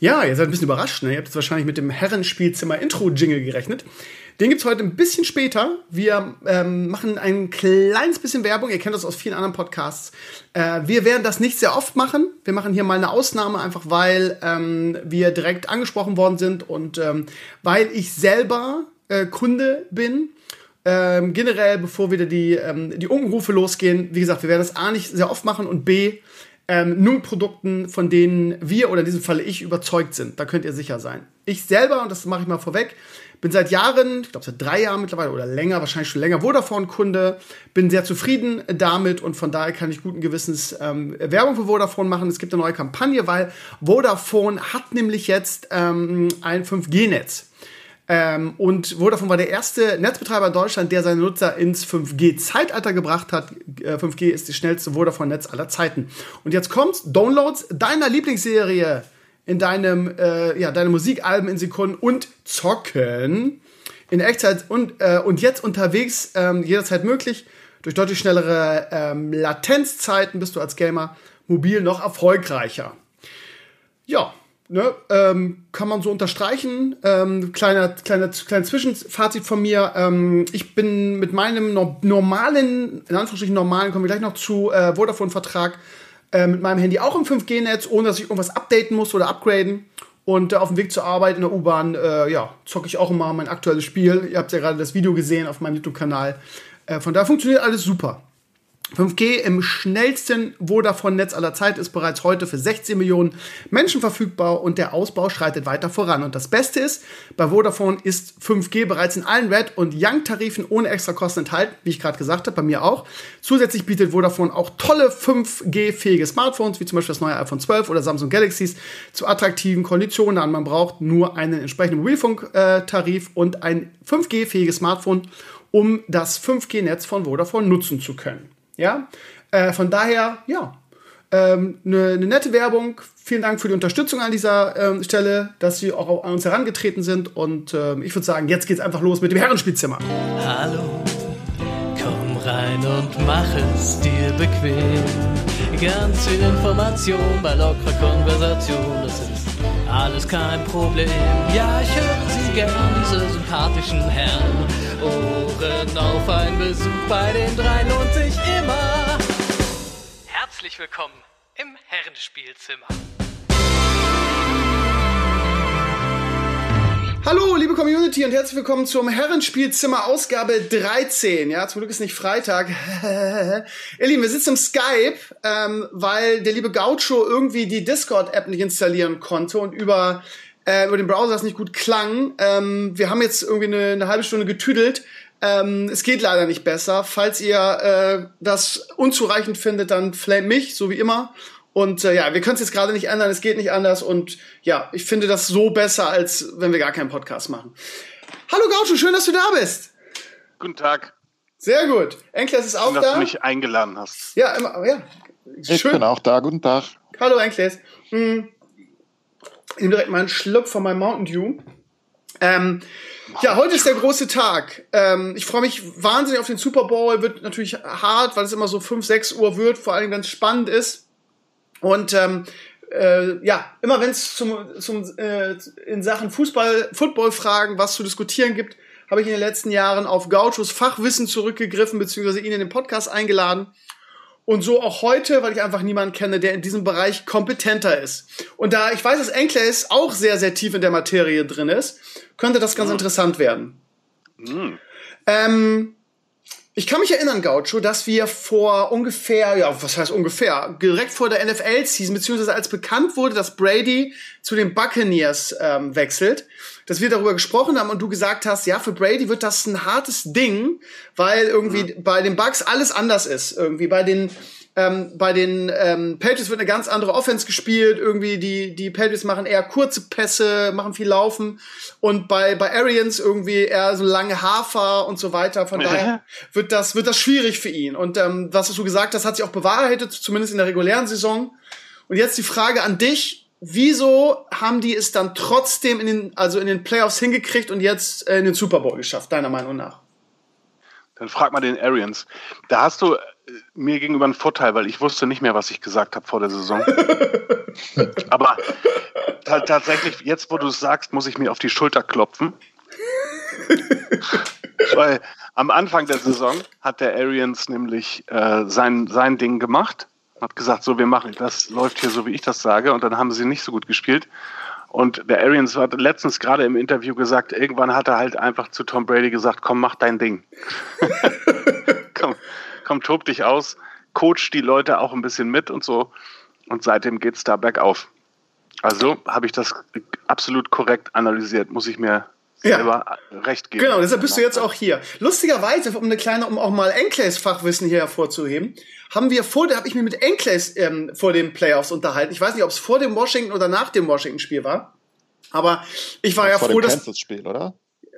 Ja, ihr seid ein bisschen überrascht, ne? Ihr habt jetzt wahrscheinlich mit dem Herrenspielzimmer-Intro-Jingle gerechnet. Den gibt's heute ein bisschen später. Wir ähm, machen ein kleines bisschen Werbung. Ihr kennt das aus vielen anderen Podcasts. Äh, wir werden das nicht sehr oft machen. Wir machen hier mal eine Ausnahme, einfach weil ähm, wir direkt angesprochen worden sind und ähm, weil ich selber äh, Kunde bin. Ähm, generell, bevor wieder die, ähm, die Unkenrufe losgehen, wie gesagt, wir werden das A nicht sehr oft machen und B, ähm, nur Produkten, von denen wir oder in diesem Falle ich überzeugt sind. Da könnt ihr sicher sein. Ich selber, und das mache ich mal vorweg, bin seit Jahren, ich glaube seit drei Jahren mittlerweile oder länger, wahrscheinlich schon länger Vodafone-Kunde, bin sehr zufrieden damit und von daher kann ich guten Gewissens ähm, Werbung für Vodafone machen. Es gibt eine neue Kampagne, weil Vodafone hat nämlich jetzt ähm, ein 5G-Netz. Ähm, und Vodafone war der erste Netzbetreiber in Deutschland, der seine Nutzer ins 5G-Zeitalter gebracht hat. Äh, 5G ist das schnellste Vodafone-Netz aller Zeiten. Und jetzt kommt's, Downloads deiner Lieblingsserie in deinem, äh, ja, deine Musikalben in Sekunden und zocken in Echtzeit und, äh, und jetzt unterwegs ähm, jederzeit möglich. Durch deutlich schnellere ähm, Latenzzeiten bist du als Gamer mobil noch erfolgreicher. Ja, ne, ähm, kann man so unterstreichen. Ähm, kleiner, kleiner, kleiner Zwischenfazit von mir. Ähm, ich bin mit meinem no normalen, in Anführungsstrichen normalen, kommen wir gleich noch zu, äh, Vodafone-Vertrag, äh, mit meinem Handy auch im 5G-Netz, ohne dass ich irgendwas updaten muss oder upgraden. Und äh, auf dem Weg zur Arbeit in der U-Bahn, äh, ja, zocke ich auch immer mein aktuelles Spiel. Ihr habt ja gerade das Video gesehen auf meinem YouTube-Kanal. Äh, von daher funktioniert alles super. 5G im schnellsten Vodafone-Netz aller Zeit ist bereits heute für 16 Millionen Menschen verfügbar und der Ausbau schreitet weiter voran. Und das Beste ist, bei Vodafone ist 5G bereits in allen Red- und Young-Tarifen ohne extra Kosten enthalten, wie ich gerade gesagt habe, bei mir auch. Zusätzlich bietet Vodafone auch tolle 5G-fähige Smartphones, wie zum Beispiel das neue iPhone 12 oder Samsung Galaxies, zu attraktiven Konditionen an. Man braucht nur einen entsprechenden Mobilfunk-Tarif und ein 5G-fähiges Smartphone, um das 5G-Netz von Vodafone nutzen zu können. Ja, äh, von daher, ja, ähm, eine, eine nette Werbung. Vielen Dank für die Unterstützung an dieser ähm, Stelle, dass Sie auch an uns herangetreten sind. Und ähm, ich würde sagen, jetzt geht's einfach los mit dem Herrenspielzimmer. Hallo, komm rein und mach es dir bequem. Ganz viel Information bei lockerer Konversation. Das ist alles kein Problem. Ja, ich höre Sie gern, diese sympathischen Herren. Ohren auf, ein Besuch bei den drei lohnt sich immer. Herzlich willkommen im Herrenspielzimmer. Hallo, liebe Community und herzlich willkommen zum Herrenspielzimmer Ausgabe 13. Ja, zum Glück ist nicht Freitag. Ihr Lieben, wir sitzen im Skype, ähm, weil der liebe Gaucho irgendwie die Discord-App nicht installieren konnte und über, äh, über den Browser es nicht gut klang. Ähm, wir haben jetzt irgendwie eine, eine halbe Stunde getüdelt. Ähm, es geht leider nicht besser. Falls ihr äh, das unzureichend findet, dann flame mich, so wie immer. Und äh, ja, wir können es jetzt gerade nicht ändern, es geht nicht anders. Und ja, ich finde das so besser, als wenn wir gar keinen Podcast machen. Hallo Gaucho, schön, dass du da bist. Guten Tag. Sehr gut. Enkles ist auch Schön, dass da. du mich eingeladen hast. Ja, immer, ja. Ich bin auch da. Guten Tag. Hallo Enkles. Hm. Nehme direkt mal einen Schluck von meinem Mountain Dew. Ähm, ja, heute ist der große Tag. Ähm, ich freue mich wahnsinnig auf den Super Bowl. Wird natürlich hart, weil es immer so 5, 6 Uhr wird, vor allem wenn es spannend ist. Und ähm, äh, ja, immer wenn es zum, zum äh, in Sachen Fußball, Football-Fragen was zu diskutieren gibt, habe ich in den letzten Jahren auf Gauchos Fachwissen zurückgegriffen, beziehungsweise ihn in den Podcast eingeladen. Und so auch heute, weil ich einfach niemanden kenne, der in diesem Bereich kompetenter ist. Und da ich weiß, dass Enkles auch sehr, sehr tief in der Materie drin ist, könnte das ganz interessant werden. Hm. Ähm, ich kann mich erinnern, Gaucho, dass wir vor ungefähr, ja, was heißt ungefähr, direkt vor der NFL-Season, beziehungsweise als bekannt wurde, dass Brady zu den Buccaneers ähm, wechselt, dass wir darüber gesprochen haben und du gesagt hast, ja, für Brady wird das ein hartes Ding, weil irgendwie bei den Bucks alles anders ist. Irgendwie bei den ähm, bei den ähm, Patriots wird eine ganz andere Offense gespielt. Irgendwie die, die Patriots machen eher kurze Pässe, machen viel Laufen. Und bei, bei Arians irgendwie eher so lange Hafer und so weiter. Von daher wird das, wird das schwierig für ihn. Und ähm, was du gesagt hast, hat sich auch bewahrheitet, zumindest in der regulären Saison. Und jetzt die Frage an dich. Wieso haben die es dann trotzdem in den, also in den Playoffs hingekriegt und jetzt äh, in den Super Bowl geschafft, deiner Meinung nach? Dann frag mal den Arians. Da hast du mir gegenüber ein Vorteil, weil ich wusste nicht mehr, was ich gesagt habe vor der Saison. Aber tatsächlich, jetzt wo du es sagst, muss ich mir auf die Schulter klopfen. weil am Anfang der Saison hat der Arians nämlich äh, sein, sein Ding gemacht, hat gesagt, so wir machen, das läuft hier so, wie ich das sage, und dann haben sie nicht so gut gespielt. Und der Arians hat letztens gerade im Interview gesagt, irgendwann hat er halt einfach zu Tom Brady gesagt, komm, mach dein Ding. komm, komm, tob dich aus, coach die Leute auch ein bisschen mit und so. Und seitdem geht es da bergauf. Also habe ich das absolut korrekt analysiert, muss ich mir ja. recht geben. Genau, deshalb bist du jetzt auch hier. Lustigerweise, um eine kleine, um auch mal Enkles Fachwissen hier hervorzuheben, haben wir vor, da habe ich mich mit Enkles ähm, vor den Playoffs unterhalten. Ich weiß nicht, ob es vor dem Washington oder nach dem Washington-Spiel war. Aber ich war das ja vor froh, dem Kansas-Spiel, oder?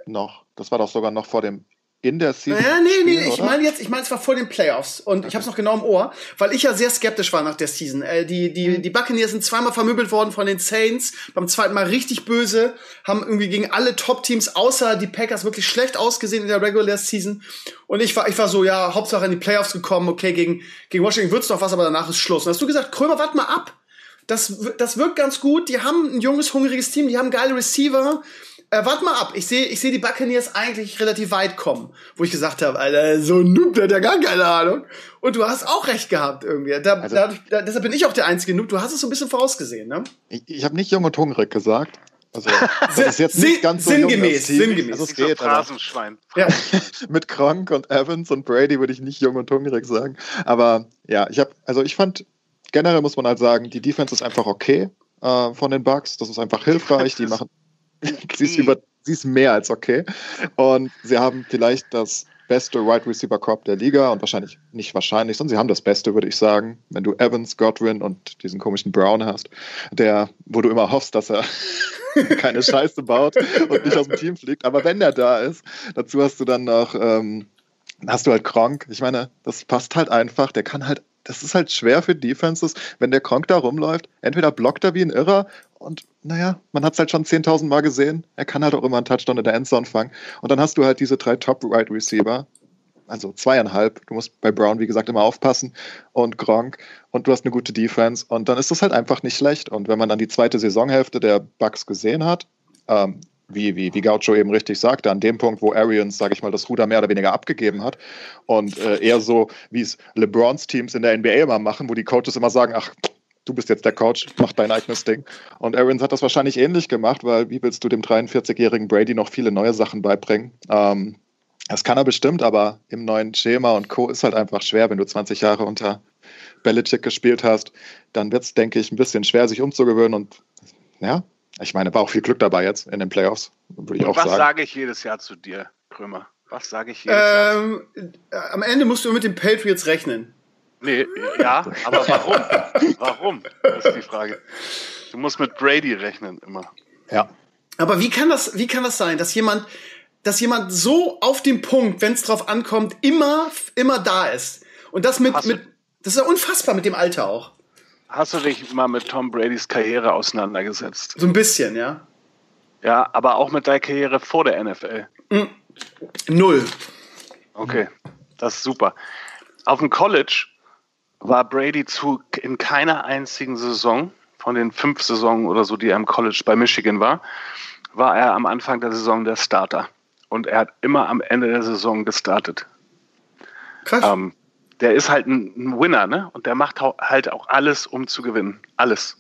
Noch. Das war doch sogar noch vor dem in der Season. Ja, nee, nee, ich meine jetzt, ich meine, es war vor den Playoffs und okay. ich habe es noch genau im Ohr, weil ich ja sehr skeptisch war nach der Season. Äh, die die mhm. die Buccaneers sind zweimal vermöbelt worden von den Saints, beim zweiten Mal richtig böse, haben irgendwie gegen alle Top-Teams außer die Packers wirklich schlecht ausgesehen in der Regular Season und ich war ich war so, ja, Hauptsache in die Playoffs gekommen, okay, gegen gegen Washington wird's noch was, aber danach ist Schluss. Und hast du gesagt, Krömer, warte mal ab. Das, das wirkt ganz gut. Die haben ein junges, hungriges Team, die haben geile Receiver. Äh, warte mal ab, ich sehe ich seh die Buccaneers eigentlich relativ weit kommen, wo ich gesagt habe, Alter, so ein Noob, der hat ja gar keine Ahnung. Und du hast auch recht gehabt irgendwie. Da, also, dadurch, da, deshalb bin ich auch der einzige Noob. Du hast es so ein bisschen vorausgesehen, ne? Ich, ich habe nicht jung und hungrig gesagt. Also, das ist jetzt nicht ganz so sinngemäß, jung, sinngemäß. Also, es geht, Phrasenschwein. Ja. mit Kronk und Evans und Brady würde ich nicht jung und hungrig sagen. Aber ja, ich habe, also ich fand, generell muss man halt sagen, die Defense ist einfach okay äh, von den Bucks. Das ist einfach hilfreich. Die machen sie, ist über, sie ist mehr als okay. Und sie haben vielleicht das beste Wide Receiver Crop der Liga und wahrscheinlich nicht wahrscheinlich, sondern sie haben das Beste, würde ich sagen. Wenn du Evans, Godwin und diesen komischen Brown hast, der, wo du immer hoffst, dass er keine Scheiße baut und nicht aus dem Team fliegt. Aber wenn der da ist, dazu hast du dann noch, ähm, hast du halt Kronk. Ich meine, das passt halt einfach. Der kann halt das ist halt schwer für Defenses, wenn der Kronk da rumläuft. Entweder blockt er wie ein Irrer und naja, man hat es halt schon 10.000 Mal gesehen. Er kann halt auch immer einen Touchdown in der Endzone fangen. Und dann hast du halt diese drei Top-Right Receiver, also zweieinhalb. Du musst bei Brown, wie gesagt, immer aufpassen und Gronk und du hast eine gute Defense und dann ist das halt einfach nicht schlecht. Und wenn man dann die zweite Saisonhälfte der Bucks gesehen hat, ähm, wie, wie, wie Gaucho eben richtig sagte, an dem Punkt, wo Arians, sage ich mal, das Ruder mehr oder weniger abgegeben hat und äh, eher so, wie es LeBrons Teams in der NBA immer machen, wo die Coaches immer sagen, ach, du bist jetzt der Coach, mach dein eigenes Ding. Und Arians hat das wahrscheinlich ähnlich gemacht, weil wie willst du dem 43-jährigen Brady noch viele neue Sachen beibringen? Ähm, das kann er bestimmt, aber im neuen Schema und Co. ist halt einfach schwer, wenn du 20 Jahre unter Belichick gespielt hast, dann wird es, denke ich, ein bisschen schwer, sich umzugewöhnen und ja, ich meine, war auch viel Glück dabei jetzt in den Playoffs, würde ich Und auch was sagen. Was sage ich jedes Jahr zu dir, Krömer? Was sage ich jedes ähm, Jahr? Am Ende musst du mit den Patriots rechnen. Nee, ja, aber warum? warum? Das ist die Frage. Du musst mit Brady rechnen immer. Ja. Aber wie kann das, wie kann das sein, dass jemand, dass jemand so auf dem Punkt, wenn es drauf ankommt, immer, immer da ist? Und das mit, mit, das ist ja unfassbar mit dem Alter auch. Hast du dich mal mit Tom Bradys Karriere auseinandergesetzt? So ein bisschen, ja. Ja, aber auch mit deiner Karriere vor der NFL? Mm, null. Okay, das ist super. Auf dem College war Brady zu, in keiner einzigen Saison von den fünf Saisonen oder so, die er im College bei Michigan war, war er am Anfang der Saison der Starter. Und er hat immer am Ende der Saison gestartet. Krass. Ähm, der ist halt ein, ein Winner, ne? Und der macht halt auch alles, um zu gewinnen. Alles.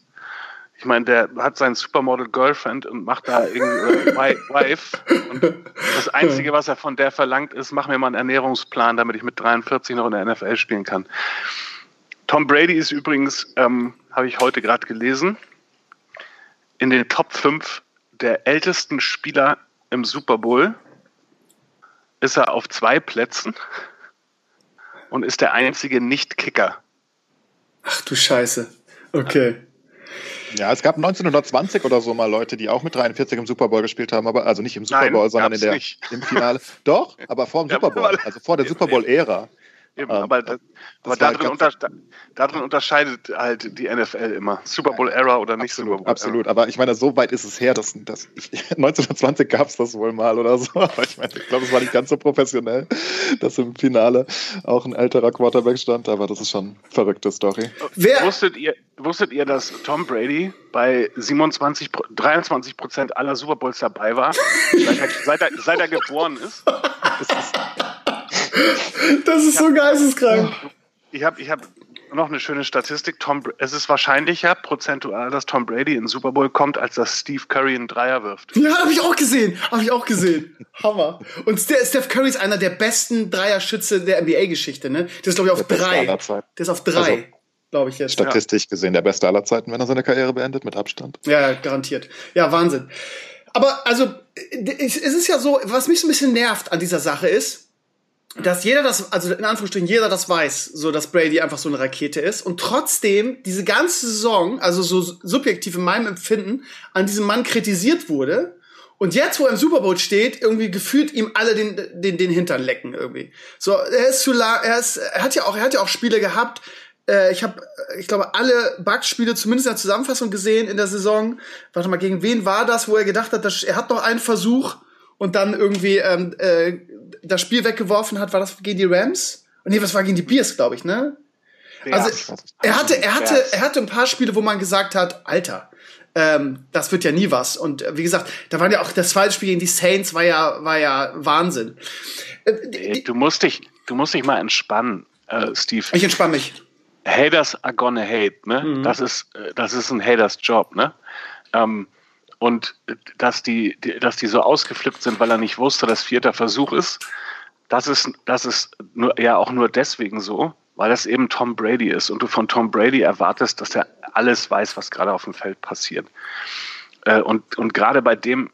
Ich meine, der hat sein Supermodel Girlfriend und macht da irgendwie Wife. Und das Einzige, was er von der verlangt, ist, mach mir mal einen Ernährungsplan, damit ich mit 43 noch in der NFL spielen kann. Tom Brady ist übrigens, ähm, habe ich heute gerade gelesen, in den Top 5 der ältesten Spieler im Super Bowl. Ist er auf zwei Plätzen und ist der einzige Nicht-Kicker. Ach du Scheiße. Okay. Ja, es gab 1920 oder so mal Leute, die auch mit 43 im Super Bowl gespielt haben, aber also nicht im Super Bowl, Nein, sondern in der, im Finale. Doch, aber vor dem Super Bowl, also vor der Super Bowl-Ära. Eben, ähm, aber, das, aber darin, unter, darin, unterscheidet halt die NFL immer. Super Bowl Era oder nicht absolut, Super Bowl Absolut, aber ich meine, so weit ist es her, dass, dass ich, 1920 gab es das wohl mal oder so. Aber ich meine, ich glaube, es war nicht ganz so professionell, dass im Finale auch ein älterer Quarterback stand, aber das ist schon eine verrückte Story. Wer? Wusstet ihr, wusstet ihr, dass Tom Brady bei 27, 23 Prozent aller Super Bowls dabei war, seit, er, seit, er, seit er geboren? Das ist das ist so geisteskrank. Ich habe ich hab noch eine schöne Statistik. Tom, es ist wahrscheinlicher prozentual, dass Tom Brady in den Super Bowl kommt, als dass Steve Curry einen Dreier wirft. Ja, habe ich auch gesehen. Habe ich auch gesehen. Hammer. Und Steph Curry ist einer der besten Dreierschütze der NBA-Geschichte. Ne? Der ist, glaube ich, auf der drei. Der ist auf drei. Also, glaube ich jetzt. Statistisch ja. gesehen der beste aller Zeiten, wenn er seine Karriere beendet, mit Abstand. Ja, garantiert. Ja, Wahnsinn. Aber also, es ist ja so, was mich so ein bisschen nervt an dieser Sache ist, dass jeder das, also in Anführungsstrichen jeder das weiß, so dass Brady einfach so eine Rakete ist und trotzdem diese ganze Saison, also so subjektiv in meinem Empfinden, an diesem Mann kritisiert wurde. Und jetzt, wo er im Super Bowl steht, irgendwie gefühlt ihm alle den, den, den Hintern lecken irgendwie. So, er ist zu lang, er ist, er hat ja auch, er hat ja auch Spiele gehabt. Äh, ich habe, ich glaube, alle Bugs-Spiele zumindest in der Zusammenfassung gesehen in der Saison. Warte mal, gegen wen war das, wo er gedacht hat, dass, er hat noch einen Versuch und dann irgendwie ähm, äh, das Spiel weggeworfen hat, war das gegen die Rams? Und nee, was war gegen die Bears, glaube ich, ne? Also er hatte, er hatte, er hatte ein paar Spiele, wo man gesagt hat, Alter, ähm, das wird ja nie was. Und äh, wie gesagt, da waren ja auch das zweite Spiel gegen die Saints war ja, war ja Wahnsinn. Äh, du musst dich, du musst dich mal entspannen, äh, Steve. Ich entspanne mich. Haters are gonna hate, ne? Mhm. Das ist, äh, das ist ein Haters Job, ne? Ähm, und dass die, dass die so ausgeflippt sind, weil er nicht wusste, dass vierter Versuch ist, das ist, das ist nur, ja auch nur deswegen so, weil das eben Tom Brady ist und du von Tom Brady erwartest, dass er alles weiß, was gerade auf dem Feld passiert. Äh, und, und gerade bei dem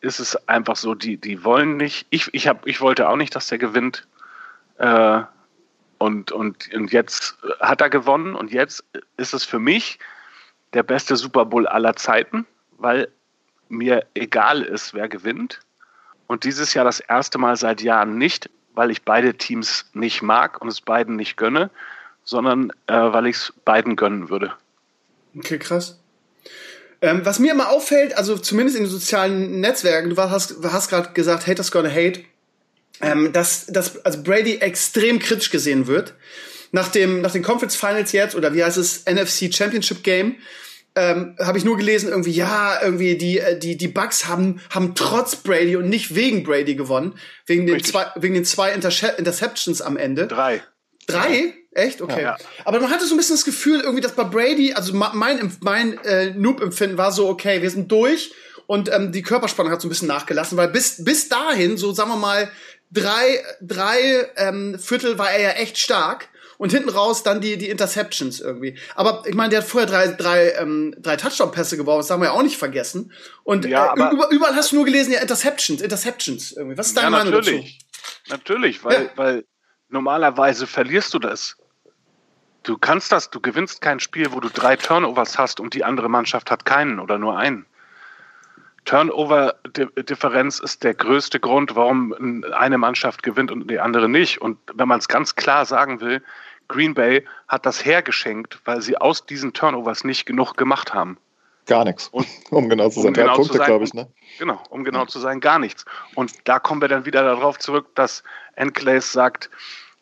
ist es einfach so, die, die wollen nicht, ich, ich, hab, ich wollte auch nicht, dass der gewinnt. Äh, und, und, und jetzt hat er gewonnen und jetzt ist es für mich der beste Super Bowl aller Zeiten weil mir egal ist, wer gewinnt. Und dieses Jahr das erste Mal seit Jahren nicht, weil ich beide Teams nicht mag und es beiden nicht gönne, sondern äh, weil ich es beiden gönnen würde. Okay, krass. Ähm, was mir immer auffällt, also zumindest in den sozialen Netzwerken, du hast, hast gerade gesagt, Haters gonna hate, ähm, dass, dass also Brady extrem kritisch gesehen wird. Nach, dem, nach den Conference Finals jetzt, oder wie heißt es, NFC Championship Game, ähm, habe ich nur gelesen, irgendwie, ja, irgendwie die, äh, die, die Bucks haben, haben trotz Brady und nicht wegen Brady gewonnen. Wegen den zwei, wegen den zwei Interceptions am Ende. Drei. Drei? Echt? Okay. Ja. Aber man hatte so ein bisschen das Gefühl, irgendwie, dass bei Brady, also mein, mein äh, Noob-Empfinden war so, okay, wir sind durch und ähm, die Körperspannung hat so ein bisschen nachgelassen, weil bis, bis dahin, so sagen wir mal, drei, drei ähm, Viertel war er ja echt stark und hinten raus dann die, die Interceptions irgendwie. Aber ich meine, der hat vorher drei, drei, ähm, drei Touchdown-Pässe gebaut, das haben wir ja auch nicht vergessen. Und ja, äh, über, überall hast du nur gelesen, ja, Interceptions, Interceptions irgendwie. Was ist deine ja, Meinung natürlich. dazu? Natürlich, weil, ja. weil normalerweise verlierst du das. Du kannst das, du gewinnst kein Spiel, wo du drei Turnovers hast und die andere Mannschaft hat keinen oder nur einen. Turnover-Differenz ist der größte Grund, warum eine Mannschaft gewinnt und die andere nicht. Und wenn man es ganz klar sagen will, Green Bay hat das hergeschenkt, weil sie aus diesen Turnovers nicht genug gemacht haben. Gar nichts. Und, um genau zu sein. Um genau Punkte, glaube ich. Ne? Genau, um genau zu sein, gar nichts. Und da kommen wir dann wieder darauf zurück, dass Enclaves sagt,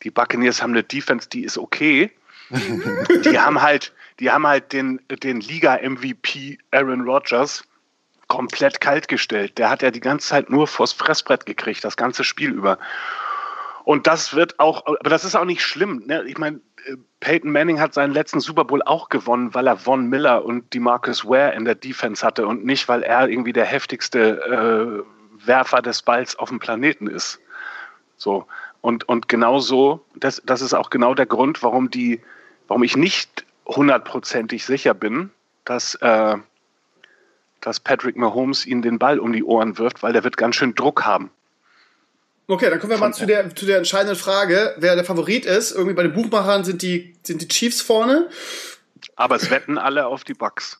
die Buccaneers haben eine Defense, die ist okay. die haben halt, die haben halt den, den Liga-MVP Aaron Rodgers komplett kaltgestellt. Der hat ja die ganze Zeit nur vors Fressbrett gekriegt, das ganze Spiel über. Und das wird auch, aber das ist auch nicht schlimm. Ne? Ich meine, äh, Peyton Manning hat seinen letzten Super Bowl auch gewonnen, weil er Von Miller und die Marcus Ware in der Defense hatte und nicht, weil er irgendwie der heftigste äh, Werfer des Balls auf dem Planeten ist. So. Und, und genau so, das, das ist auch genau der Grund, warum die, warum ich nicht hundertprozentig sicher bin, dass, äh, dass Patrick Mahomes ihnen den Ball um die Ohren wirft, weil der wird ganz schön Druck haben. Okay, dann kommen wir mal zu der, zu der entscheidenden Frage, wer der Favorit ist. Irgendwie bei den Buchmachern sind die, sind die Chiefs vorne. Aber es wetten alle auf die Bucks.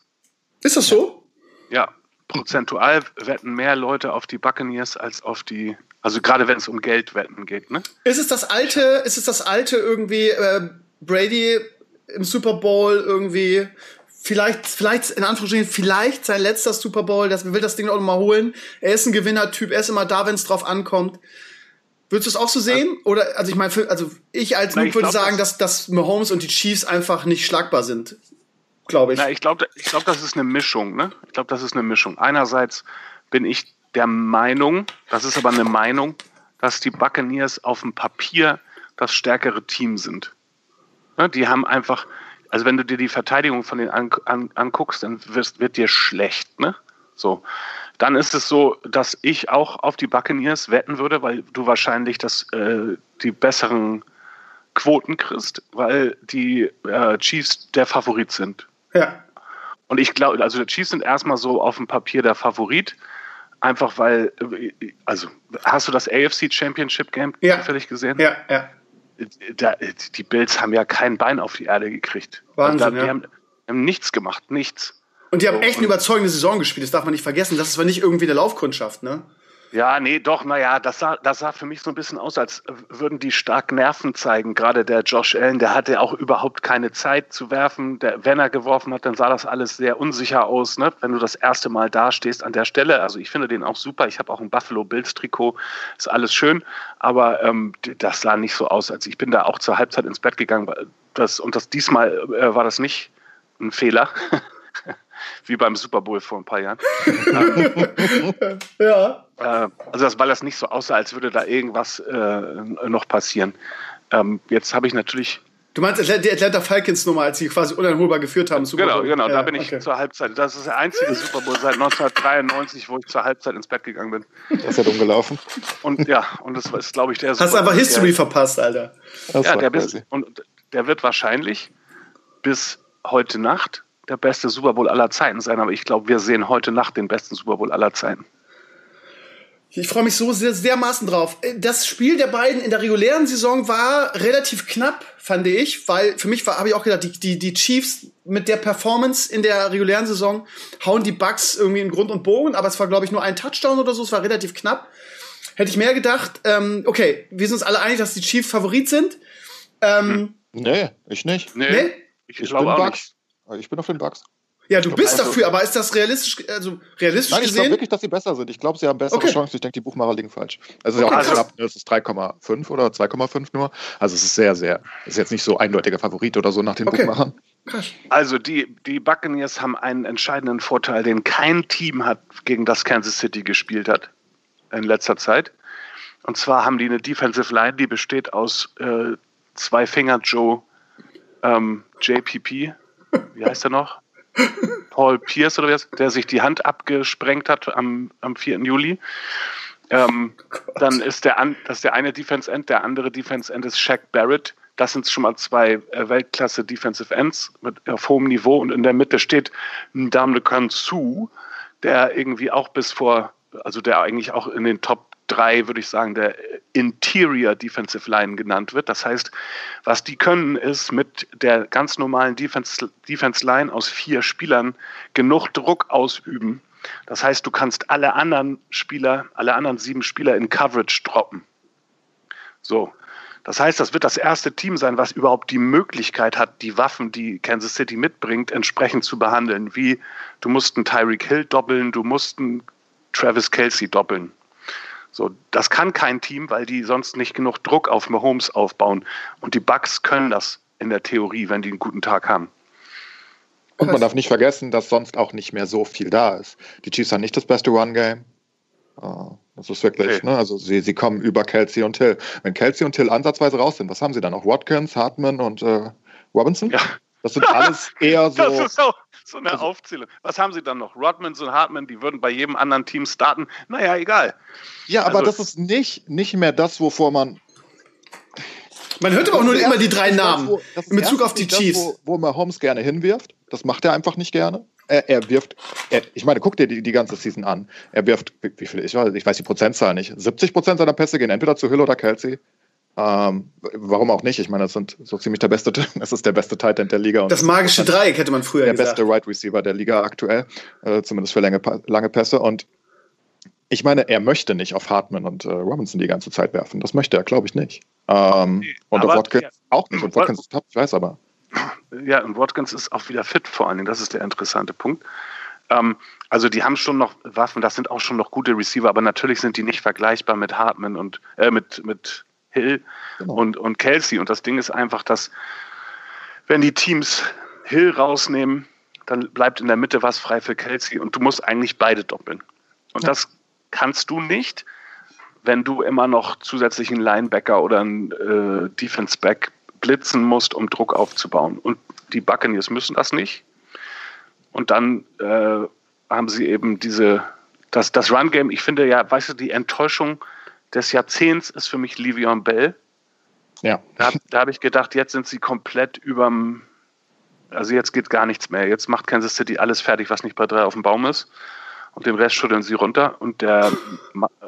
Ist das so? Ja. prozentual wetten mehr Leute auf die Buccaneers als auf die, also gerade wenn es um Geldwetten geht, ne? Ist es das alte, ist es das alte irgendwie äh, Brady im Super Bowl irgendwie vielleicht, vielleicht, in Anführungsstrichen, vielleicht sein letzter Super Bowl, das will das Ding auch noch mal holen. Er ist ein Gewinnertyp, er ist immer da, wenn es drauf ankommt. Würdest du es auch so sehen? Oder, also ich meine, also ich als Noob würde sagen, dass, dass Mahomes und die Chiefs einfach nicht schlagbar sind. Glaube ich. Na, ich glaube, ich glaub, das ist eine Mischung, ne? Ich glaube, das ist eine Mischung. Einerseits bin ich der Meinung, das ist aber eine Meinung, dass die Buccaneers auf dem Papier das stärkere Team sind. Ne? Die haben einfach, also wenn du dir die Verteidigung von denen an, an, anguckst, dann wirst, wird dir schlecht, ne? So. Dann ist es so, dass ich auch auf die Buccaneers wetten würde, weil du wahrscheinlich das, äh, die besseren Quoten kriegst, weil die äh, Chiefs der Favorit sind. Ja. Und ich glaube, also die Chiefs sind erstmal so auf dem Papier der Favorit, einfach weil, also hast du das AFC Championship Game ja. zufällig gesehen? Ja, ja. Da, die Bills haben ja kein Bein auf die Erde gekriegt. Wahnsinn, da, die, ja. haben, haben nichts gemacht, nichts. Und die haben So, echt eine überzeugende Saison gespielt, das darf man nicht vergessen. Das war nicht irgendwie eine Laufkundschaft, ne? Ja, nee, doch, naja, das sah, das sah für mich so ein bisschen aus, als würden die stark Nerven zeigen. Gerade der Josh Allen, der hatte auch überhaupt keine Zeit zu werfen. Der, wenn er geworfen hat, dann sah das alles sehr unsicher aus, ne? wenn du das erste Mal dastehst an der Stelle. Also ich finde den auch super. Ich habe auch ein Buffalo Bills Trikot, ist alles schön. Aber ähm, das sah nicht so aus, als ich bin da auch zur Halbzeit ins Bett gegangen. Das, und das diesmal äh, war das nicht ein Fehler. Wie beim Super Bowl vor ein paar Jahren. Ja. Äh, also das, weil das nicht so aussah, als würde da irgendwas äh, noch passieren. Ähm, jetzt habe ich natürlich, Du meinst die Atlanta Falcons Nummer, als sie quasi uneinholbar geführt haben. Super genau, Bowl. genau, ja, da bin ich okay. zur Halbzeit. Das ist der einzige Super Bowl seit 1993, wo ich zur Halbzeit ins Bett gegangen bin. Das ist ja dumm gelaufen. Und ja, und das ist, glaube ich, der Hast Super einfach Bowl, History der, verpasst, Alter. Das ja, der, bis, und der wird wahrscheinlich bis heute Nacht der beste Super Bowl aller Zeiten sein. Aber ich glaube, wir sehen heute Nacht den besten Super Bowl aller Zeiten. Ich freue mich so sehr, dermaßen drauf. Das Spiel der beiden in der regulären Saison war relativ knapp, fand ich, weil für mich habe ich auch gedacht, die, die, die Chiefs mit der Performance in der regulären Saison hauen die Bucks irgendwie in Grund und Boden, aber es war, glaube ich, nur ein Touchdown oder so, es war relativ knapp. Hätte ich mehr gedacht, ähm, okay, wir sind uns alle einig, dass die Chiefs Favorit sind. Ähm, Nee, ich nicht. Nee, Nee? ich, Ich glaube bin auch Bucks. nicht. Ich bin auf den Bucks. Ja, du bist also- dafür, aber ist das realistisch, also realistisch Nein, ich glaube wirklich, dass sie besser sind. Ich glaube, sie haben bessere Okay. Chancen. Ich denke, die Buchmacher liegen falsch. Es ist ja auch Also- knapp. ne? Es ist 3,5 oder 2,5 nur. Also es ist sehr, sehr, ist jetzt nicht so eindeutiger Favorit oder so nach den Okay. Buchmachern. Also die, die Buccaneers haben einen entscheidenden Vorteil, den kein Team hat, gegen das Kansas City gespielt hat in letzter Zeit. Und zwar haben die eine Defensive Line, die besteht aus äh, zwei Finger Joe ähm, JPP, wie heißt er noch? Paul Pierce oder wie heißt, der sich die Hand abgesprengt hat am, am 4. Juli. Ähm, dann ist der, das ist der eine Defense End, der andere Defense End ist Shaq Barrett. Das sind schon mal zwei äh, Weltklasse Defensive Ends mit auf hohem Niveau und in der Mitte steht Ndamle Kansu, der irgendwie auch bis vor, also der eigentlich auch in den Top 3, würde ich sagen, der Interior Defensive Line genannt wird. Das heißt, was die können, ist mit der ganz normalen Defense, Defense Line aus vier Spielern genug Druck ausüben. Das heißt, du kannst alle anderen Spieler, alle anderen sieben Spieler in Coverage droppen. So. Das heißt, das wird das erste Team sein, was überhaupt die Möglichkeit hat, die Waffen, die Kansas City mitbringt, entsprechend zu behandeln. Wie du musst einen Tyreek Hill doppeln, du musst einen Travis Kelsey doppeln. So, das kann kein Team, weil die sonst nicht genug Druck auf Mahomes aufbauen. Und die Bucks können das in der Theorie, wenn die einen guten Tag haben. Und man darf nicht vergessen, dass sonst auch nicht mehr so viel da ist. Die Chiefs haben nicht das beste Run-Game. Ah, Das ist wirklich, Okay. ne? Also sie, sie kommen über Kelsey und Hill. Wenn Kelsey und Hill ansatzweise raus sind, was haben sie dann noch? Watkins, Hartman und äh, Robinson? Ja. Das sind alles eher so. Das ist so, so eine Also- Aufzählung. Was haben sie dann noch? Rodmans und Hartman, die würden bei jedem anderen Team starten. Naja, egal. ja, aber also- das ist nicht, nicht mehr das, wovor man. Man hört aber auch nur immer die drei nicht das, Namen wo- das in Bezug auf die nicht das, Chiefs. wo, wo Mahomes gerne hinwirft. Das macht er einfach nicht gerne. Er, er wirft, er, ich meine, guck dir die, die ganze Season an. Er wirft, wie, wie viel, ich weiß, ich weiß die Prozentzahl nicht. 70 Prozent seiner Pässe gehen entweder zu Hill oder Kelsey. Ähm, warum auch nicht? Ich meine, das sind so ziemlich der beste, das ist der beste Tight End der Liga. das magische Dreieck hätte man früher der gesagt. Der beste Right Receiver der Liga aktuell, äh, zumindest für lange, lange Pässe. Und ich meine, er möchte nicht auf Hartman und äh, Robinson die ganze Zeit werfen. Das möchte er, glaube ich, nicht. Ähm, und aber, Watkins ja, auch nicht. Und Watkins ist top, ich weiß aber. Ja, und Watkins ist auch wieder fit vor allen Dingen. Das ist der interessante Punkt. Ähm, also die haben schon noch Waffen, das sind auch schon noch gute Receiver, aber natürlich sind die nicht vergleichbar mit Hartman und äh, mit, mit Hill genau. und, und Kelsey. Und das Ding ist einfach, dass wenn die Teams Hill rausnehmen, dann bleibt in der Mitte was frei für Kelsey und du musst eigentlich beide doppeln. Und ja. das kannst du nicht, wenn du immer noch zusätzlichen Linebacker oder einen äh, Defense Back blitzen musst, um Druck aufzubauen. Und die Buccaneers müssen das nicht. Und dann äh, haben sie eben diese, das, das Run-Game, ich finde ja, weißt du, die Enttäuschung des Jahrzehnts ist für mich Livion Bell. Ja. Da, da habe ich gedacht, jetzt sind sie komplett überm, also jetzt geht gar nichts mehr. Jetzt macht Kansas City alles fertig, was nicht bei drei auf dem Baum ist. Und den Rest schütteln sie runter und der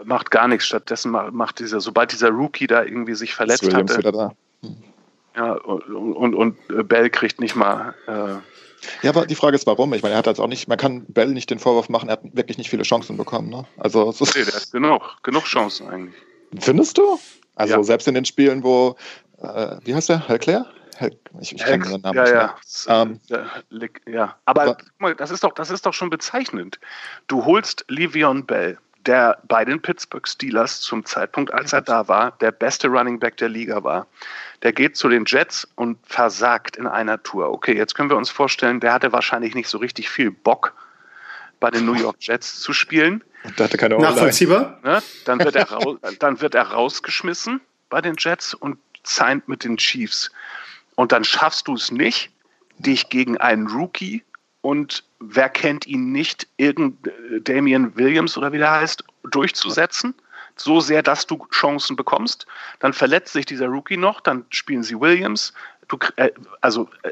macht gar nichts. Stattdessen macht dieser, sobald dieser Rookie da irgendwie sich verletzt Williams hatte. Wieder da. Ja, und, und, und Bell kriegt nicht mal. Äh, ja, aber die Frage ist, warum? Ich meine, er hat jetzt auch nicht, man kann Bell nicht den Vorwurf machen, er hat wirklich nicht viele Chancen bekommen. Ne? Also, es ist nee, der hat genug, genug Chancen eigentlich. Findest du? Also Ja. selbst in den Spielen, wo, äh, wie heißt der? Leclerc? Hel ich ich kenne den Namen ja, nicht ja. S- Ähm, Lick- ja. Aber aber- guck mal, das ist doch, das ist doch schon bezeichnend. Du holst Livion Bell, der bei den Pittsburgh Steelers zum Zeitpunkt, als er da war, der beste Running Back der Liga war. Der geht zu den Jets und versagt in einer Tour. Okay, jetzt können wir uns vorstellen, der hatte wahrscheinlich nicht so richtig viel Bock, bei den New York Jets zu spielen. Und der hatte keine O-Line. Nachvollziehbar? Ne? Dann, wird er rau- dann wird er rausgeschmissen bei den Jets und signed mit den Chiefs. Und dann schaffst du es nicht, dich gegen einen Rookie und wer kennt ihn nicht, irgend äh, Damian Williams oder wie der heißt, durchzusetzen. So sehr, dass du Chancen bekommst. Dann verletzt sich dieser Rookie noch, dann spielen sie Williams. Du, äh, also äh,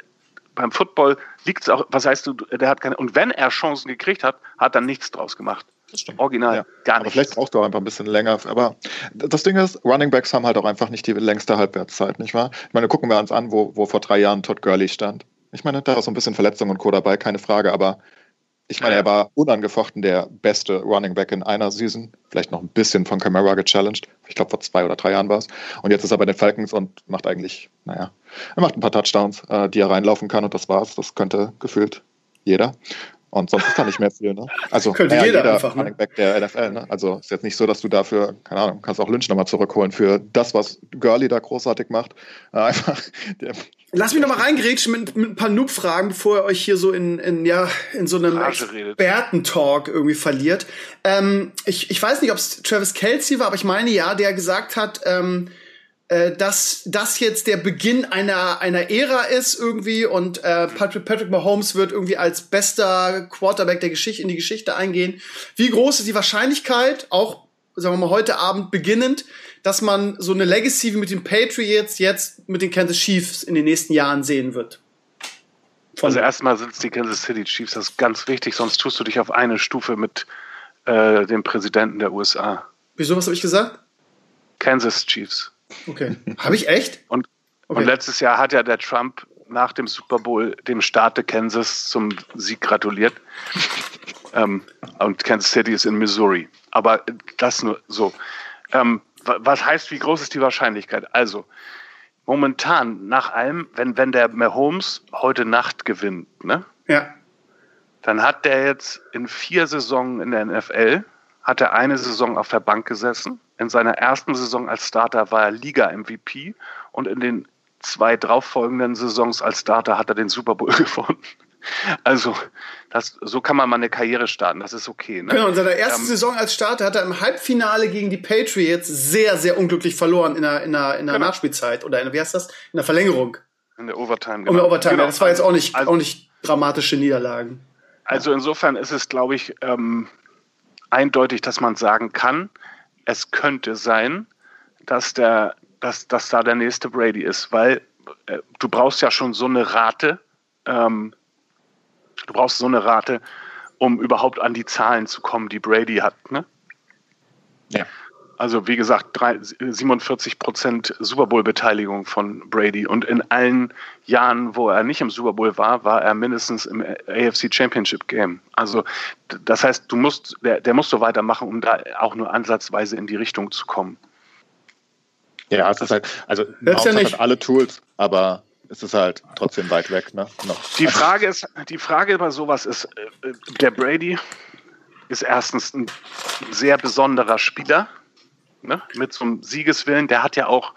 beim Football liegt es auch, was heißt du, der hat keine, und wenn er Chancen gekriegt hat, hat er nichts draus gemacht. Das stimmt. Original, Ja. gar Aber nichts. vielleicht brauchst du auch einfach ein bisschen länger. Aber das Ding ist, Running Backs haben halt auch einfach nicht die längste Halbwertszeit, nicht wahr? Ich meine, gucken wir uns an, wo, wo vor drei Jahren Todd Gurley stand. Ich meine, da war so ein bisschen Verletzung und Co. dabei, keine Frage, aber ich meine, Ja, er war unangefochten der beste Running Back in einer Season. Vielleicht noch ein bisschen von Camara gechallenged. Ich glaube, vor zwei oder drei Jahren war es. Und jetzt ist er bei den Falcons und macht eigentlich, naja, er macht ein paar Touchdowns, äh, die er reinlaufen kann und das war's. Das könnte gefühlt jeder. Und sonst ist da nicht mehr viel, ne? Also Könnte jeder einfach, ne? Running Back der NFL, ne? Also ist jetzt nicht so, dass du dafür, keine Ahnung, kannst auch Lynch nochmal zurückholen für das, was Gurley da großartig macht. Äh, einfach, der, Lass mich noch mal reingrätschen mit, mit ein paar Noob-Fragen, bevor ihr euch hier so in, in, ja, in so einem. Experten-Talk irgendwie verliert. Ähm, ich, ich weiß nicht, ob es Travis Kelsey war, aber ich meine ja, der gesagt hat, ähm, äh, dass das jetzt der Beginn einer, einer Ära ist irgendwie und äh, Patrick, Patrick Mahomes wird irgendwie als bester Quarterback der Geschichte in die Geschichte eingehen. Wie groß ist die Wahrscheinlichkeit, auch sagen wir mal heute Abend beginnend, dass man so eine Legacy wie mit den Patriots jetzt mit den Kansas Chiefs in den nächsten Jahren sehen wird? Von- Also erstmal sind es die Kansas City Chiefs, das ist ganz wichtig, sonst tust du dich auf eine Stufe mit äh, dem Präsidenten der USA. Wieso, was habe ich gesagt? Kansas Chiefs. Okay. Habe ich echt? Und, Okay. und letztes Jahr hat ja der Trump nach dem Super Bowl dem Staate Kansas zum Sieg gratuliert. ähm, und Kansas City ist in Missouri. Aber das nur so. Ähm, wa- was heißt, wie groß ist die Wahrscheinlichkeit? Also, momentan, nach allem, wenn, wenn der Mahomes heute Nacht gewinnt, ne? Ja. Dann hat der jetzt in vier Saisonen in der NFL, hat er eine Saison auf der Bank gesessen. In seiner ersten Saison als Starter war er Liga-MVP und in den zwei darauffolgenden Saisons als Starter hat er den Super Bowl gewonnen. Also, das, so kann man mal eine Karriere starten, das ist okay. Ne? Genau, in seiner ersten Ähm, Saison als Starter hat er im Halbfinale gegen die Patriots sehr, sehr unglücklich verloren in der, in der, in der Genau. Nachspielzeit oder in, wie heißt das? In der Verlängerung. In der Overtime, Um der Overtime. Genau. Ja, das war jetzt auch nicht, Also- auch nicht dramatische Niederlagen. Also insofern ist es, glaube ich, ähm, eindeutig, dass man sagen kann, es könnte sein, dass, der, dass, dass da der nächste Brady ist, weil äh, du brauchst ja schon so eine Rate, ähm, du brauchst so eine Rate, um überhaupt an die Zahlen zu kommen, die Brady hat. Ne? ja. Also wie gesagt, drei, 47 Prozent Super Bowl-Beteiligung von Brady. Und in allen Jahren, wo er nicht im Super Bowl war, war er mindestens im AFC Championship Game. Also das heißt, du musst, der, der muss so weitermachen, um da auch nur ansatzweise in die Richtung zu kommen. Ja, es ist halt, also Mahomes ja hat alle Tools, aber es ist halt trotzdem weit weg. Ne? Noch. Die Frage ist, die Frage bei sowas ist, äh, der Brady ist erstens ein sehr besonderer Spieler, ne? mit so einem Siegeswillen. Der hat ja auch,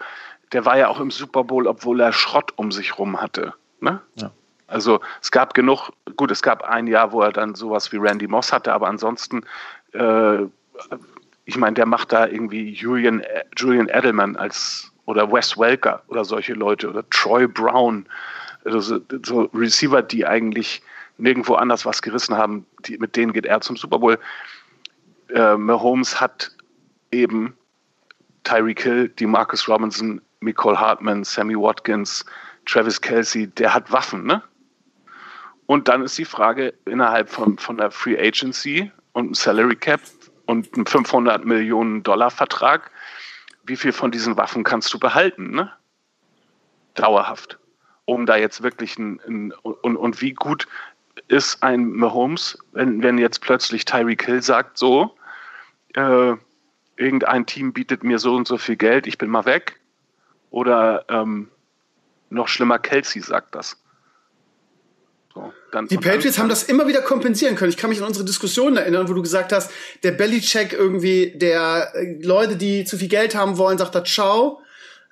der war ja auch im Super Bowl, obwohl er Schrott um sich rum hatte. Ne? Ja. Also es gab genug, gut, es gab ein Jahr, wo er dann sowas wie Randy Moss hatte, aber ansonsten, äh, ich meine, der macht da irgendwie Julian, Julian Edelman als oder Wes Welker oder solche Leute oder Troy Brown, also so Receiver, die eigentlich nirgendwo anders was gerissen haben, die, mit denen geht er zum Super Bowl. Äh, Mahomes hat eben Tyreek Hill, die Marcus Robinson, Nicole Hartman, Sammy Watkins, Travis Kelsey, der hat Waffen, ne? Und dann ist die Frage innerhalb von, von der Free Agency und Salary Cap und einem 500 Millionen Dollar Vertrag, wie viel von diesen Waffen kannst du behalten, ne? Dauerhaft. Um da jetzt wirklich ein, ein und, und wie gut ist ein Mahomes, wenn, wenn jetzt plötzlich Tyreek Hill sagt, so, äh, irgendein Team bietet mir so und so viel Geld, ich bin mal weg. Oder ähm, noch schlimmer, Kelsey sagt das. So, die Patriots haben das immer wieder kompensieren können. Ich kann mich an unsere Diskussion erinnern, wo du gesagt hast, der Bellycheck irgendwie, der äh, Leute, die zu viel Geld haben wollen, sagt da ciao.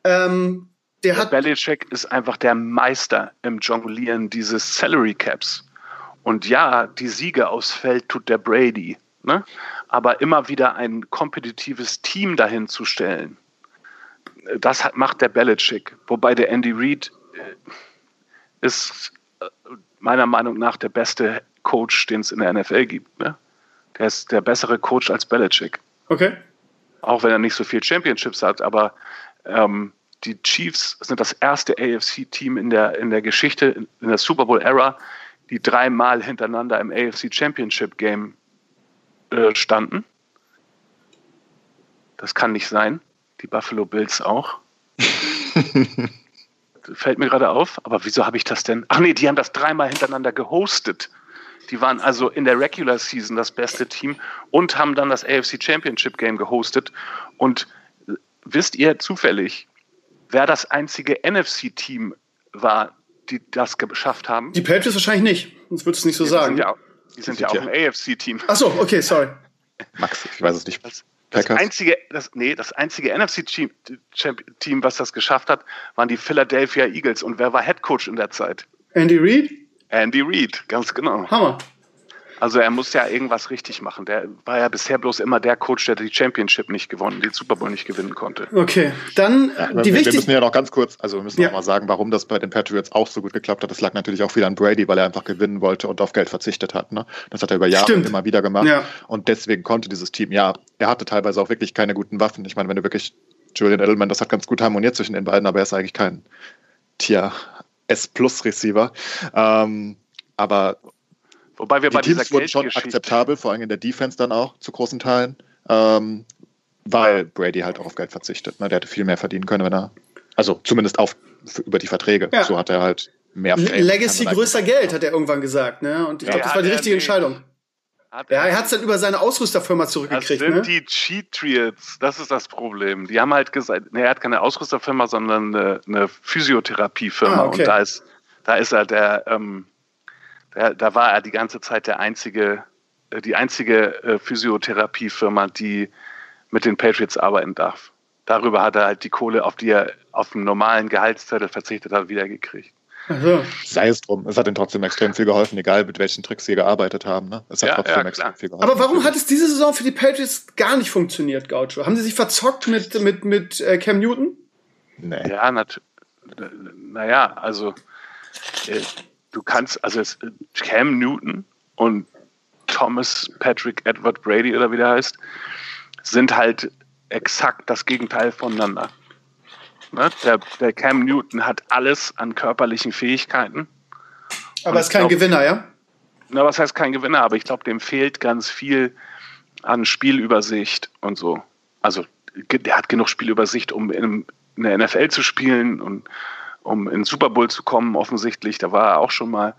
Ähm, der, der hat Belichick ist einfach der Meister im Jonglieren dieses Salary Caps. Und ja, die Siege aus Feld tut der Brady. Ne? Aber immer wieder ein kompetitives Team dahin zu stellen, das hat, macht der Belichick. Wobei der Andy Reid äh, ist äh, meiner Meinung nach der beste Coach, den es in der NFL gibt. Ne? Der ist der bessere Coach als Belichick. Okay. Auch wenn er nicht so viel Championships hat, aber ähm, die Chiefs sind das erste AFC-Team in der, in der Geschichte, in der Super Bowl-Ära, die dreimal hintereinander im AFC Championship Game äh, standen. Das kann nicht sein. Die Buffalo Bills auch. Fällt mir gerade auf. Aber wieso habe ich das denn? Ach nee, die haben das dreimal hintereinander gehostet. Die waren also in der Regular Season das beste Team und haben dann das AFC Championship Game gehostet. Und wisst ihr zufällig, wer das einzige NFC-Team war, die das geschafft haben? Die Patriots wahrscheinlich nicht, sonst würdest du es nicht so ja, sagen. Die sind ja, die sind ja auch ein AFC-Team. Ach so, okay, sorry. Max, ich weiß es nicht. Das, das einzige, das, nee, das einzige NFC-Team, was das geschafft hat, waren die Philadelphia Eagles. Und wer war Head Coach in der Zeit? Andy Reid? Andy Reid, ganz genau. Hammer. Also er muss ja irgendwas richtig machen. Der war ja bisher bloß immer der Coach, der die Championship nicht gewonnen, den Super Bowl nicht gewinnen konnte. Okay, dann ja, die wir, wir müssen ja noch ganz kurz, also wir müssen ja. noch mal sagen, warum das bei den Patriots auch so gut geklappt hat. Das lag natürlich auch viel an Brady, weil er einfach gewinnen wollte und auf Geld verzichtet hat. Ne? Das hat er über Jahre Stimmt. immer wieder gemacht. Ja. Und deswegen konnte dieses Team, ja, er hatte teilweise auch wirklich keine guten Waffen. Ich meine, wenn du wirklich Julian Edelman, das hat ganz gut harmoniert zwischen den beiden, aber er ist eigentlich kein Tier S-Plus-Receiver. Ähm, aber Wobei wir die bei Teams dieser wurden schon akzeptabel, vor allem in der Defense dann auch zu großen Teilen, ähm, weil Brady halt auch auf Geld verzichtet. Ne? Der hätte viel mehr verdienen können, wenn er, also zumindest auf über die Verträge. Ja. So hat er halt mehr. Fame, Legacy größer Geld, hat er irgendwann gesagt. Ne? Und ich ja, glaube, das war die richtige Entscheidung. Hat er, ja, er hat es dann über seine Ausrüsterfirma zurückgekriegt. Das sind ne? die Cheat Triads, das ist das Problem. Die haben halt gesagt, ne, er hat keine Ausrüsterfirma, sondern eine, eine Physiotherapiefirma. Ah, okay. Und da ist, da ist er der, ähm, da, da war er die ganze Zeit der einzige, äh, die einzige äh, Physiotherapiefirma, die mit den Patriots arbeiten darf. Darüber hat er halt die Kohle, auf die er auf dem normalen Gehaltszettel verzichtet hat, wiedergekriegt. Also. Sei es drum, es hat ihnen trotzdem extrem viel geholfen, egal mit welchen Tricks sie gearbeitet haben. Ne? Es hat ja, trotzdem ja, extrem viel geholfen. Aber warum hat es diese Saison für die Patriots gar nicht funktioniert, Gaucho? Haben sie sich verzockt mit, mit, mit äh, Cam Newton? Nee. Ja, natürlich. Naja, also äh, du kannst, also es, Cam Newton und Thomas Patrick Edward Brady oder wie der heißt, sind halt exakt das Gegenteil voneinander. Ne? Der, der Cam Newton hat alles an körperlichen Fähigkeiten. Aber ist kein glaub, Gewinner, ja? Na, was heißt kein Gewinner? Aber ich glaube, dem fehlt ganz viel an Spielübersicht und so. Also der hat genug Spielübersicht, um in, in der NFL zu spielen und um in den Super Bowl zu kommen, offensichtlich. Da war er auch schon mal.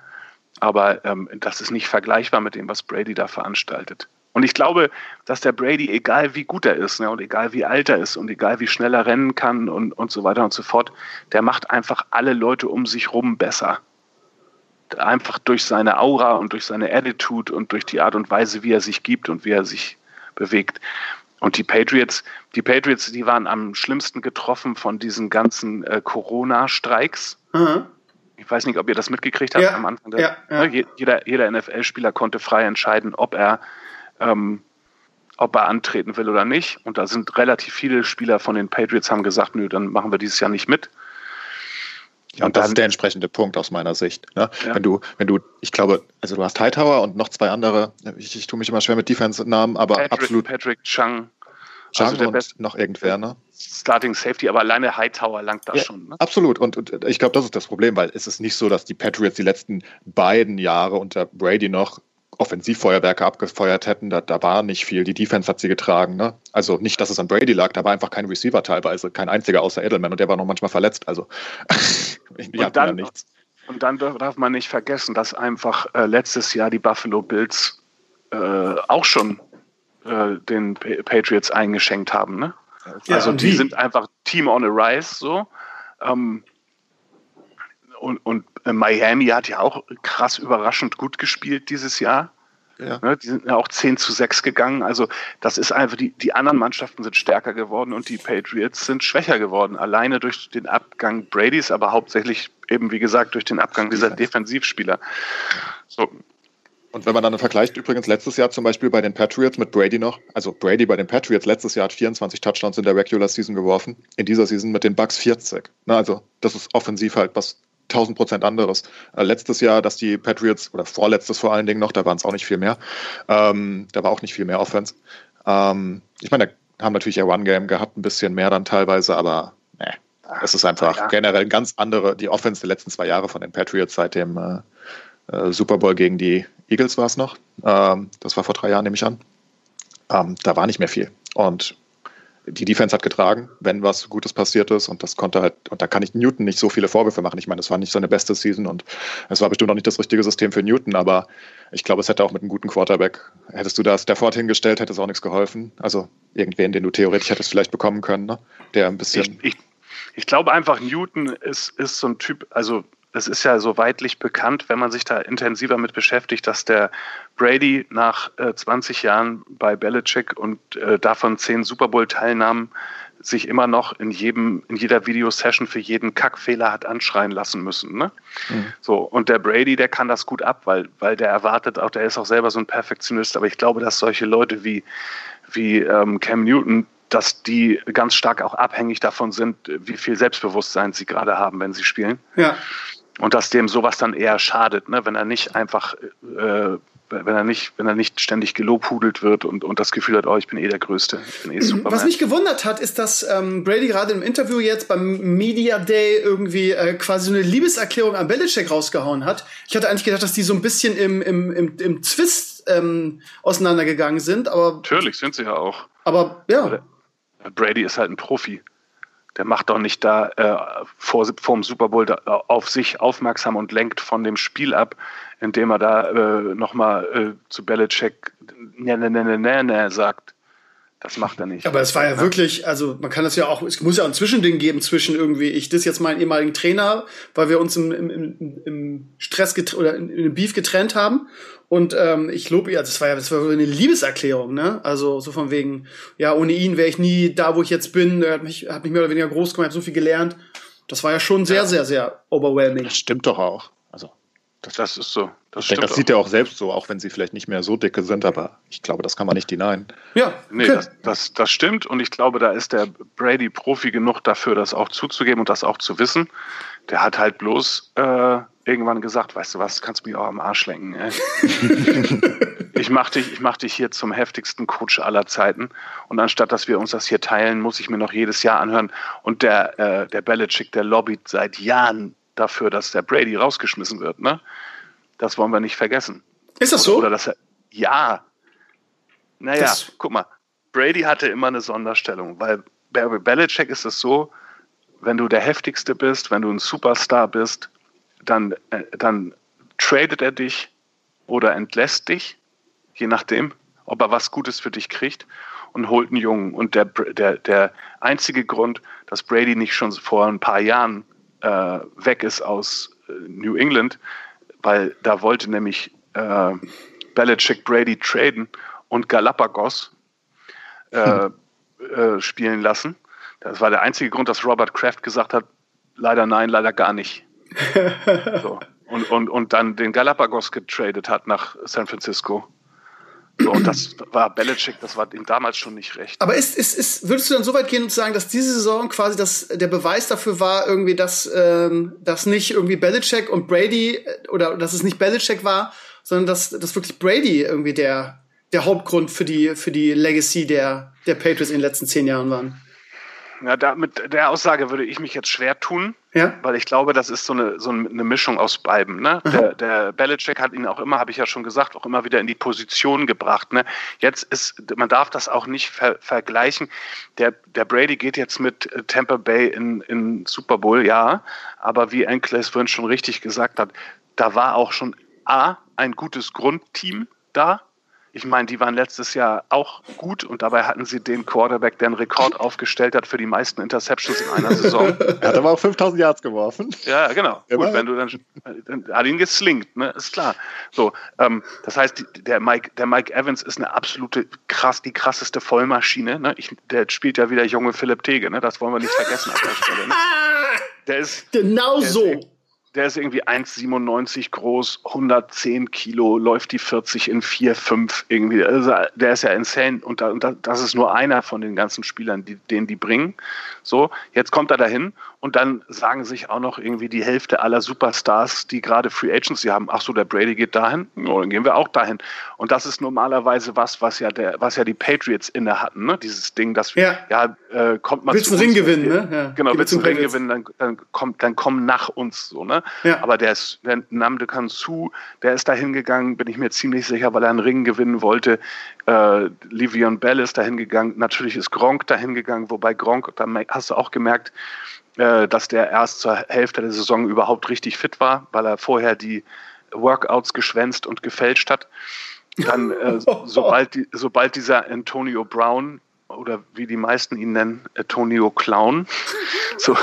Aber ähm, das ist nicht vergleichbar mit dem, was Brady da veranstaltet. Und ich glaube, dass der Brady, egal wie gut er ist ne, und egal wie alt er ist und egal wie schnell er rennen kann und, und so weiter und so fort, der macht einfach alle Leute um sich rum besser. Einfach durch seine Aura und durch seine Attitude und durch die Art und Weise, wie er sich gibt und wie er sich bewegt. Und die Patriots, die Patriots, die waren am schlimmsten getroffen von diesen ganzen äh, Corona-Streiks. Mhm. Ich weiß nicht, ob ihr das mitgekriegt habt ja, am Anfang. Der, ja, ja. Ne, jeder, jeder NFL-Spieler konnte frei entscheiden, ob er, ähm, ob er antreten will oder nicht. Und da sind relativ viele Spieler von den Patriots haben gesagt, nö, dann machen wir dieses Jahr nicht mit. Ja, und das ist der entsprechende Punkt aus meiner Sicht. Ne? Ja. Wenn du, wenn du, ich glaube, also du hast Hightower und noch zwei andere, ich, ich tue mich immer schwer mit Defense-Namen, aber Patrick, absolut. Patrick Chung. Chung also und Best, noch irgendwer, ne? Starting Safety, aber alleine Hightower langt das ja, schon. Ne? Absolut. Und, und ich glaube, das ist das Problem, weil es ist nicht so, dass die Patriots die letzten beiden Jahre unter Brady noch Offensivfeuerwerke abgefeuert hätten, da, da war nicht viel. Die Defense hat sie getragen. Ne? Also nicht, dass es an Brady lag, da war einfach kein Receiver teilweise, kein einziger außer Edelman und der war noch manchmal verletzt. Also die und dann, ja nichts. Und dann darf man nicht vergessen, dass einfach äh, letztes Jahr die Buffalo Bills äh, auch schon äh, den Patriots eingeschenkt haben. Ne? Ja, also die, die sind einfach Team on a Rise so. Ähm, und, und äh, Miami hat ja auch krass überraschend gut gespielt dieses Jahr. Ja. Ne, die sind ja auch 10 zu 6 gegangen. Also das ist einfach, die, die anderen Mannschaften sind stärker geworden und die Patriots sind schwächer geworden. Alleine durch den Abgang Bradys, aber hauptsächlich eben, wie gesagt, durch den Abgang dieser Defensivspieler. So. Und wenn man dann vergleicht, übrigens letztes Jahr zum Beispiel bei den Patriots mit Brady noch, also Brady bei den Patriots letztes Jahr hat 24 Touchdowns in der Regular Season geworfen, in dieser Season mit den Bucks 40. Na, also das ist offensiv halt was 1000 Prozent anderes. Äh, letztes Jahr, dass die Patriots, oder vorletztes vor allen Dingen noch, da waren es auch nicht viel mehr. Ähm, da war auch nicht viel mehr Offense. Ähm, ich meine, da haben natürlich ihr One-Game gehabt, ein bisschen mehr dann teilweise, aber ne, es ist einfach ja. generell ganz andere, die Offense der letzten zwei Jahre von den Patriots seit dem äh, äh, Super Bowl gegen die Eagles war es noch. Ähm, das war vor drei Jahren, nehme ich an. Ähm, da war nicht mehr viel. Und die Defense hat getragen, wenn was Gutes passiert ist und das konnte halt, und da kann ich Newton nicht so viele Vorwürfe machen. Ich meine, es war nicht seine beste Season und es war bestimmt auch nicht das richtige System für Newton, aber ich glaube, es hätte auch mit einem guten Quarterback, hättest du das davor hingestellt, hätte es auch nichts geholfen. Also irgendwen, den du theoretisch hättest vielleicht bekommen können, ne? der ein bisschen. Ich, ich, ich glaube einfach, Newton ist, ist so ein Typ, also es ist ja so weitlich bekannt, wenn man sich da intensiver mit beschäftigt, dass der Brady nach äh, 20 Jahren bei Belichick und äh, davon zehn Super Bowl-Teilnahmen sich immer noch in jedem, in jeder Videosession für jeden Kackfehler hat anschreien lassen müssen. Ne? Mhm. So, und der Brady, der kann das gut ab, weil, weil der erwartet auch, der ist auch selber so ein Perfektionist, aber ich glaube, dass solche Leute wie, wie ähm, Cam Newton, dass die ganz stark auch abhängig davon sind, wie viel Selbstbewusstsein sie gerade haben, wenn sie spielen. Ja. Und dass dem sowas dann eher schadet, ne? wenn er nicht einfach, äh, wenn er nicht, wenn er nicht ständig gelobhudelt wird und, und das Gefühl hat, oh, ich bin eh der Größte, ich bin eh Superman. Was mich gewundert hat, ist, dass ähm, Brady gerade im Interview jetzt beim Media Day irgendwie äh, quasi so eine Liebeserklärung an Belichick rausgehauen hat. Ich hatte eigentlich gedacht, dass die so ein bisschen im, im, im, im Zwist ähm, auseinandergegangen sind, aber. Natürlich sind sie ja auch. Aber ja. Brady ist halt ein Profi der macht doch nicht da äh, vor, vor dem Super Bowl da, auf sich aufmerksam und lenkt von dem Spiel ab, indem er da äh, nochmal äh, zu Belichick ne, ne, ne, ne, ne, sagt. Das macht er nicht. Aber es war ja, wirklich, also man kann das ja auch, es muss ja auch ein Zwischending geben zwischen irgendwie, ich das jetzt meinen ehemaligen Trainer, weil wir uns im, im, im, im Stress oder in, in Beef getrennt haben. Und ähm, ich lobe ihr, das war ja das war eine Liebeserklärung, ne? Also so von wegen, ja, ohne ihn wäre ich nie da, wo ich jetzt bin. Er hat mich, hat mich mehr oder weniger groß gemacht, habe so viel gelernt. Das war ja schon sehr, ja. sehr, sehr overwhelming. Das stimmt doch auch. Das, das ist so. Das, denke, das sieht er auch selbst so, auch wenn sie vielleicht nicht mehr so dicke sind, aber ich glaube, das kann man nicht denyen. Ja, nee, okay. das, das, das stimmt und ich glaube, da ist der Brady Profi genug dafür, das auch zuzugeben und das auch zu wissen. Der hat halt bloß äh, irgendwann gesagt, weißt du was, kannst du mich auch am Arsch lenken. Ey. ich mach dich, ich mach dich hier zum heftigsten Coach aller Zeiten und anstatt, dass wir uns das hier teilen, muss ich mir noch jedes Jahr anhören und der, äh, der Belichick, der lobbyt seit Jahren dafür, dass der Brady rausgeschmissen wird. Ne? Das wollen wir nicht vergessen. Ist das so? Oder dass er, ja. Naja, das guck mal. Brady hatte immer eine Sonderstellung, weil bei Belichick ist es so, wenn du der heftigste bist, wenn du ein Superstar bist, dann, äh, dann tradet er dich oder entlässt dich, je nachdem, ob er was Gutes für dich kriegt und holt einen Jungen. Und der, der, der einzige Grund, dass Brady nicht schon vor ein paar Jahren äh, weg ist aus äh, New England, weil da wollte nämlich äh, Belichick Brady traden und Galapagos äh, hm. äh, spielen lassen. Das war der einzige Grund, dass Robert Kraft gesagt hat, leider nein, leider gar nicht. so. und, und, und dann den Galapagos getradet hat nach San Francisco. So, und das war Belichick, das war ihm damals schon nicht recht. Aber ist, ist, ist, würdest du dann so weit gehen und sagen, dass diese Saison quasi das, der Beweis dafür war, irgendwie, dass, ähm, dass nicht irgendwie Belichick und Brady äh, oder dass es nicht Belichick war, sondern dass, dass wirklich Brady irgendwie der, der Hauptgrund für die, für die Legacy der, der Patriots in den letzten zehn Jahren waren? Ja, da, mit der Aussage würde ich mich jetzt schwer tun, ja? weil ich glaube, das ist so eine, so eine Mischung aus beiden. Ne? Der, der Belichick hat ihn auch immer, habe ich ja schon gesagt, auch immer wieder in die Position gebracht. Ne? Jetzt ist, man darf das auch nicht ver vergleichen. Der, der Brady geht jetzt mit Tampa Bay in, in Super Bowl, ja, aber wie Enkles vorhin schon richtig gesagt hat, da war auch schon A, ein gutes Grundteam da, ich meine, die waren letztes Jahr auch gut und dabei hatten sie den Quarterback, der einen Rekord aufgestellt hat für die meisten Interceptions in einer Saison. er hat aber auch 5000 Yards geworfen. Ja, genau. Ja, gut, wenn du dann, dann hat ihn geslinkt, ne? ist klar. So, ähm, das heißt, der Mike, der Mike Evans ist eine absolute krass, die krasseste Vollmaschine. Ne? Ich, der spielt ja wieder junge Philipp Tege, ne? Das wollen wir nicht vergessen an der Stelle. Ne? Der ist genau der so. Ist, der ist irgendwie 1,97 groß, 110 Kilo, läuft die 40 in 4, 5 irgendwie. Also der ist ja insane und, da, und das ist nur einer von den ganzen Spielern, die, den die bringen. So, jetzt kommt er dahin und dann sagen sich auch noch irgendwie die Hälfte aller Superstars, die gerade Free Agency haben, ach so, der Brady geht dahin, oh, dann gehen wir auch dahin. Und das ist normalerweise was, was ja der, was ja die Patriots inne hatten, ne? Dieses Ding, dass ja, ja äh, kommt man willst einen Ring gewinnen, ne? Ja. Genau, willst einen Ring gewinnen, dann, dann kommt, dann komm nach uns so, ne? Ja. Aber der ist, der Namde Kansu, der ist da hingegangen, bin ich mir ziemlich sicher, weil er einen Ring gewinnen wollte. Äh, Livion Bell ist da hingegangen. Natürlich ist Gronk da hingegangen, wobei Gronk, da hast du auch gemerkt, dass der erst zur Hälfte der Saison überhaupt richtig fit war, weil er vorher die Workouts geschwänzt und gefälscht hat. Dann, äh, sobald, die, sobald dieser Antonio Brown oder wie die meisten ihn nennen, Antonio Clown, so,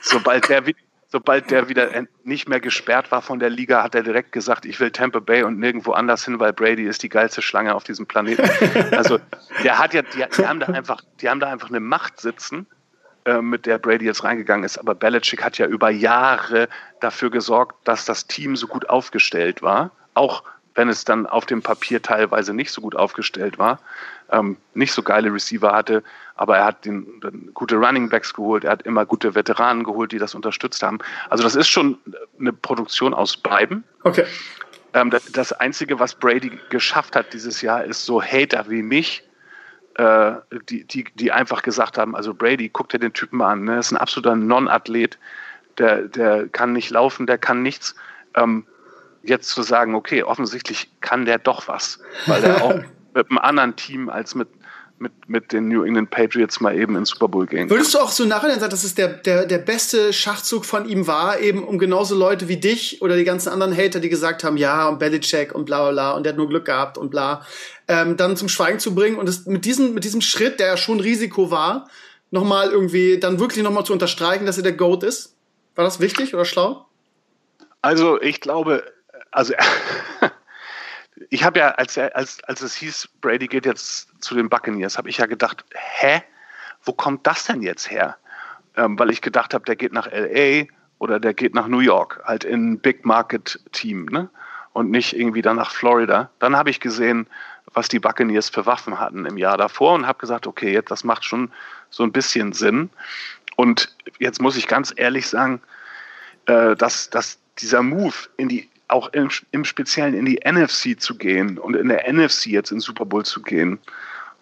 sobald der sobald der wieder nicht mehr gesperrt war von der Liga, hat er direkt gesagt, ich will Tampa Bay und nirgendwo anders hin, weil Brady ist die geilste Schlange auf diesem Planeten. Also der hat ja, die, die haben da einfach, die haben da einfach eine Macht sitzen, äh, mit der Brady jetzt reingegangen ist. Aber Belichick hat ja über Jahre dafür gesorgt, dass das Team so gut aufgestellt war. Auch wenn es dann auf dem Papier teilweise nicht so gut aufgestellt war, ähm, nicht so geile Receiver hatte, aber er hat den, den, gute Running Backs geholt, er hat immer gute Veteranen geholt, die das unterstützt haben. Also das ist schon eine Produktion aus beiden. Okay. Ähm, das, das Einzige, was Brady geschafft hat dieses Jahr, ist so Hater wie mich äh, die, die, die einfach gesagt haben, also Brady, guck dir den Typen mal an, ne? ist ein absoluter Non-Athlet, der, der kann nicht laufen, der kann nichts. Ähm, jetzt zu sagen, okay, offensichtlich kann der doch was, weil er auch mit einem anderen Team als mit mit, mit den New England Patriots mal eben ins Super Bowl gehen. Würdest du auch so nachher sagen, dass es der, der, der beste Schachzug von ihm war, eben um genauso Leute wie dich oder die ganzen anderen Hater, die gesagt haben, ja, und Belichick und bla bla bla und der hat nur Glück gehabt und bla, ähm, dann zum Schweigen zu bringen und es mit diesem, mit diesem Schritt, der ja schon Risiko war, nochmal irgendwie, dann wirklich nochmal zu unterstreichen, dass er der GOAT ist? War das wichtig oder schlau? Also ich glaube, also ich habe ja, als, als, als es hieß, Brady geht jetzt zu den Buccaneers, habe ich ja gedacht, hä, wo kommt das denn jetzt her? Ähm, weil ich gedacht habe, der geht nach LA oder der geht nach New York, halt in Big Market Team, ne? Und nicht irgendwie dann nach Florida. Dann habe ich gesehen, was die Buccaneers für Waffen hatten im Jahr davor und habe gesagt, okay, jetzt das macht schon so ein bisschen Sinn. Und jetzt muss ich ganz ehrlich sagen, äh, dass, dass dieser Move in die auch im, im Speziellen in die NFC zu gehen und in der NFC jetzt in Super Bowl zu gehen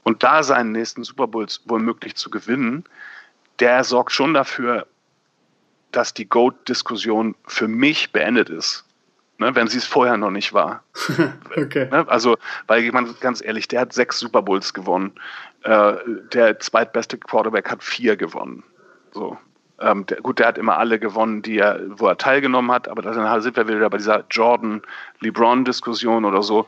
und da seinen nächsten Super Bowl womöglich zu gewinnen, der sorgt schon dafür, dass die GOAT-Diskussion für mich beendet ist. ne, wenn sie es vorher noch nicht war. okay. Ne? Also, weil man ganz ehrlich, der hat sechs Super Bowls gewonnen. Äh, der zweitbeste Quarterback hat vier gewonnen. So. Ähm, der, gut, der hat immer alle gewonnen, die er, wo er teilgenommen hat, aber da sind wir wieder bei dieser Jordan-LeBron-Diskussion oder so.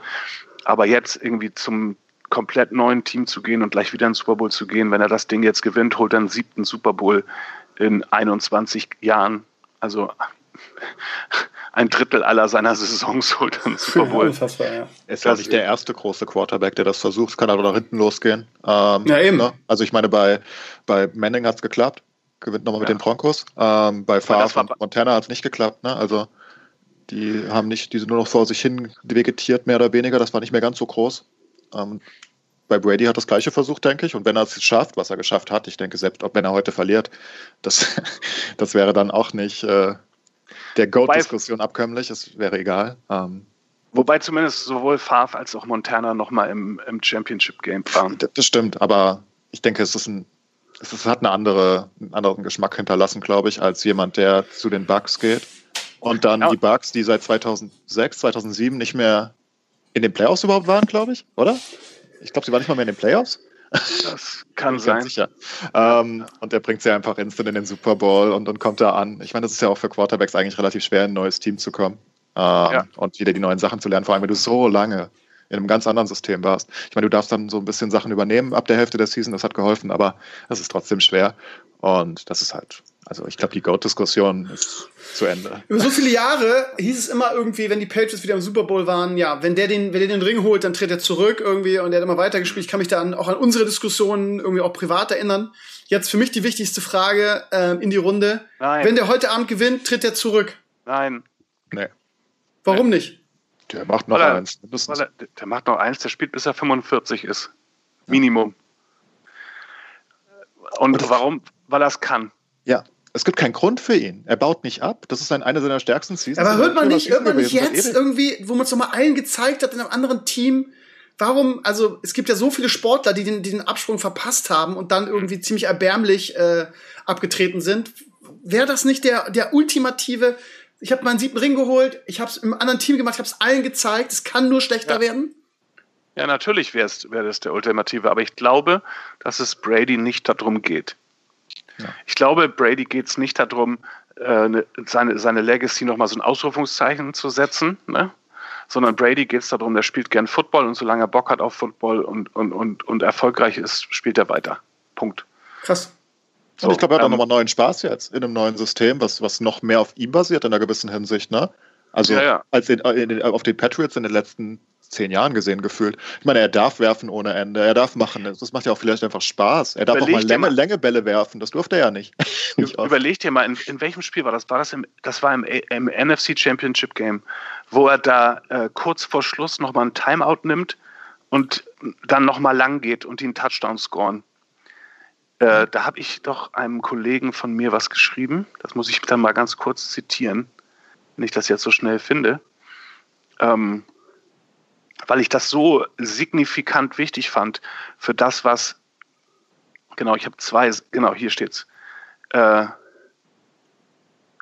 Aber jetzt irgendwie zum komplett neuen Team zu gehen und gleich wieder in den Super Bowl zu gehen, wenn er das Ding jetzt gewinnt, holt er einen siebten Super Bowl in 21 Jahren. Also ein Drittel aller seiner Saisons holt er einen Super Bowl. Unfassbar, ja. Er ist ja nicht der erste große Quarterback, der das versucht. Es kann aber nach hinten losgehen. Ähm, ja, eben. Ne? Also ich meine, bei, bei Manning hat es geklappt gewinnt nochmal mit den Broncos. Ähm, bei Favre und Montana hat es nicht geklappt. Ne? Also die haben nicht, die sind nur noch vor sich hin vegetiert, mehr oder weniger. Das war nicht mehr ganz so groß. Ähm, bei Brady hat das gleiche versucht, denke ich. Und wenn er es schafft, was er geschafft hat, ich denke, selbst ob wenn er heute verliert, das, das wäre dann auch nicht äh, der Goat-Diskussion abkömmlich. Es wäre egal. Ähm, Wobei zumindest sowohl Favre als auch Montana nochmal im, im Championship-Game waren. Das stimmt, aber ich denke, es ist ein es hat eine andere, einen anderen Geschmack hinterlassen, glaube ich, als jemand, der zu den Bugs geht. Und dann ja. die Bugs, die seit 2006, 2007 nicht mehr in den Playoffs überhaupt waren, glaube ich, oder? Ich glaube, sie waren nicht mal mehr in den Playoffs. Das kann sein. Sicher. Ähm, und der bringt sie einfach instant in den Super Bowl und, und kommt da an. Ich meine, das ist ja auch für Quarterbacks eigentlich relativ schwer, in ein neues Team zu kommen ähm, ja. und wieder die neuen Sachen zu lernen, vor allem wenn du so lange in einem ganz anderen System warst. Ich meine, du darfst dann so ein bisschen Sachen übernehmen ab der Hälfte der Season, das hat geholfen, aber es ist trotzdem schwer. Und das ist halt, also ich glaube, die Goat-Diskussion ist zu Ende. Über so viele Jahre hieß es immer irgendwie, wenn die Patriots wieder im Super Bowl waren, ja, wenn der den, wenn der den Ring holt, dann tritt er zurück irgendwie und der hat immer weitergespielt. Ich kann mich da auch an unsere Diskussionen irgendwie auch privat erinnern. Jetzt für mich die wichtigste Frage äh, in die Runde. Nein. Wenn der heute Abend gewinnt, tritt er zurück. Nein. Nee. Warum nee. nicht? Der macht noch er, eins. Er, der macht noch eins, der spielt bis er 45 ist. Minimum. Und warum? Weil er es kann. Ja, es gibt keinen Grund für ihn. Er baut nicht ab. Das ist ein, einer seiner stärksten Seasons. Aber hört man nicht, hört man nicht jetzt irgendwie, wo man es nochmal allen gezeigt hat in einem anderen Team, warum, also es gibt ja so viele Sportler, die den, die den Absprung verpasst haben und dann irgendwie ziemlich erbärmlich äh, abgetreten sind. Wäre das nicht der, der ultimative ich habe meinen siebten Ring geholt, ich habe es im anderen Team gemacht, ich habe es allen gezeigt, es kann nur schlechter ja. werden. Ja, natürlich wäre wär das der Ultimative, aber ich glaube, dass es Brady nicht darum geht. Ja. Ich glaube, Brady geht es nicht darum, äh, ne, seine, seine Legacy nochmal so ein Ausrufungszeichen zu setzen, ne? sondern Brady geht es darum, der spielt gern Football und solange er Bock hat auf Football und, und, und, und erfolgreich ist, spielt er weiter. Punkt. Krass. So, und ich glaube, er hat ähm, auch nochmal neuen Spaß jetzt in einem neuen System, was, was noch mehr auf ihm basiert in einer gewissen Hinsicht, ne? Also ja, ja. als in, in, auf den Patriots in den letzten zehn Jahren gesehen gefühlt. Ich meine, er darf werfen ohne Ende, er darf machen. Das macht ja auch vielleicht einfach Spaß. Er darf Überleg auch mal Länge, Länge Bälle werfen. Das durfte er ja nicht. nicht Überleg dir mal, in, in, welchem Spiel war das? War das im, das war im, im NFC Championship Game, wo er da äh, kurz vor Schluss nochmal ein Timeout nimmt und dann nochmal lang geht und den Touchdown scoren. Äh, da habe ich doch einem Kollegen von mir was geschrieben. Das muss ich dann mal ganz kurz zitieren, wenn ich das jetzt so schnell finde. Ähm, weil ich das so signifikant wichtig fand für das, was. Genau, ich habe zwei. Genau, hier steht's. Äh,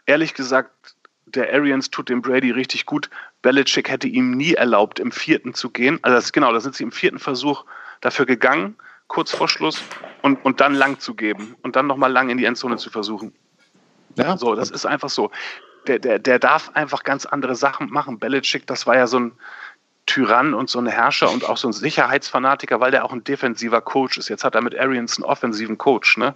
ehrlich gesagt, der Arians tut dem Brady richtig gut. Belichick hätte ihm nie erlaubt, im vierten zu gehen. Also das, genau, da sind sie im vierten Versuch dafür gegangen kurz vor Schluss und, und dann lang zu geben und dann nochmal lang in die Endzone zu versuchen. Ja. So, das ist einfach so. Der, der, der darf einfach ganz andere Sachen machen. Belichick, das war ja so ein, Tyrann und so ein Herrscher und auch so ein Sicherheitsfanatiker, weil der auch ein defensiver Coach ist. Jetzt hat er mit Arians einen offensiven Coach. Ne?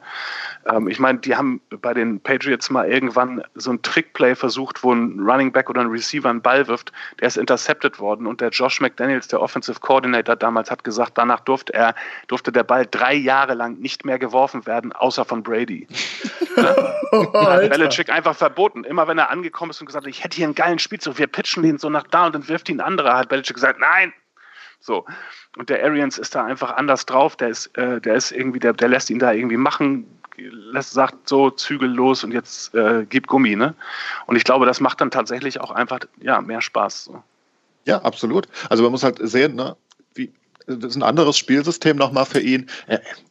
Ähm, ich meine, die haben bei den Patriots mal irgendwann so ein Trickplay versucht, wo ein Running Back oder ein Receiver einen Ball wirft. Der ist intercepted worden und der Josh McDaniels, der Offensive Coordinator damals, hat gesagt, danach durfte er, durfte der Ball drei Jahre lang nicht mehr geworfen werden, außer von Brady. ne? oh, hat Belichick einfach verboten. Immer wenn er angekommen ist und gesagt hat, ich hätte hier einen geilen Spielzug, wir pitchen den so nach da und dann wirft ihn ein anderer, hat Belichick gesagt, nein. So. Und der Arians ist da einfach anders drauf. Der ist, äh, der ist irgendwie, der, der lässt ihn da irgendwie machen, lässt, sagt so, Zügel los und jetzt äh, gib Gummi, ne? Und ich glaube, das macht dann tatsächlich auch einfach, ja, mehr Spaß. So. Ja, absolut. Also man muss halt sehen, ne, wie, das ist ein anderes Spielsystem nochmal für ihn.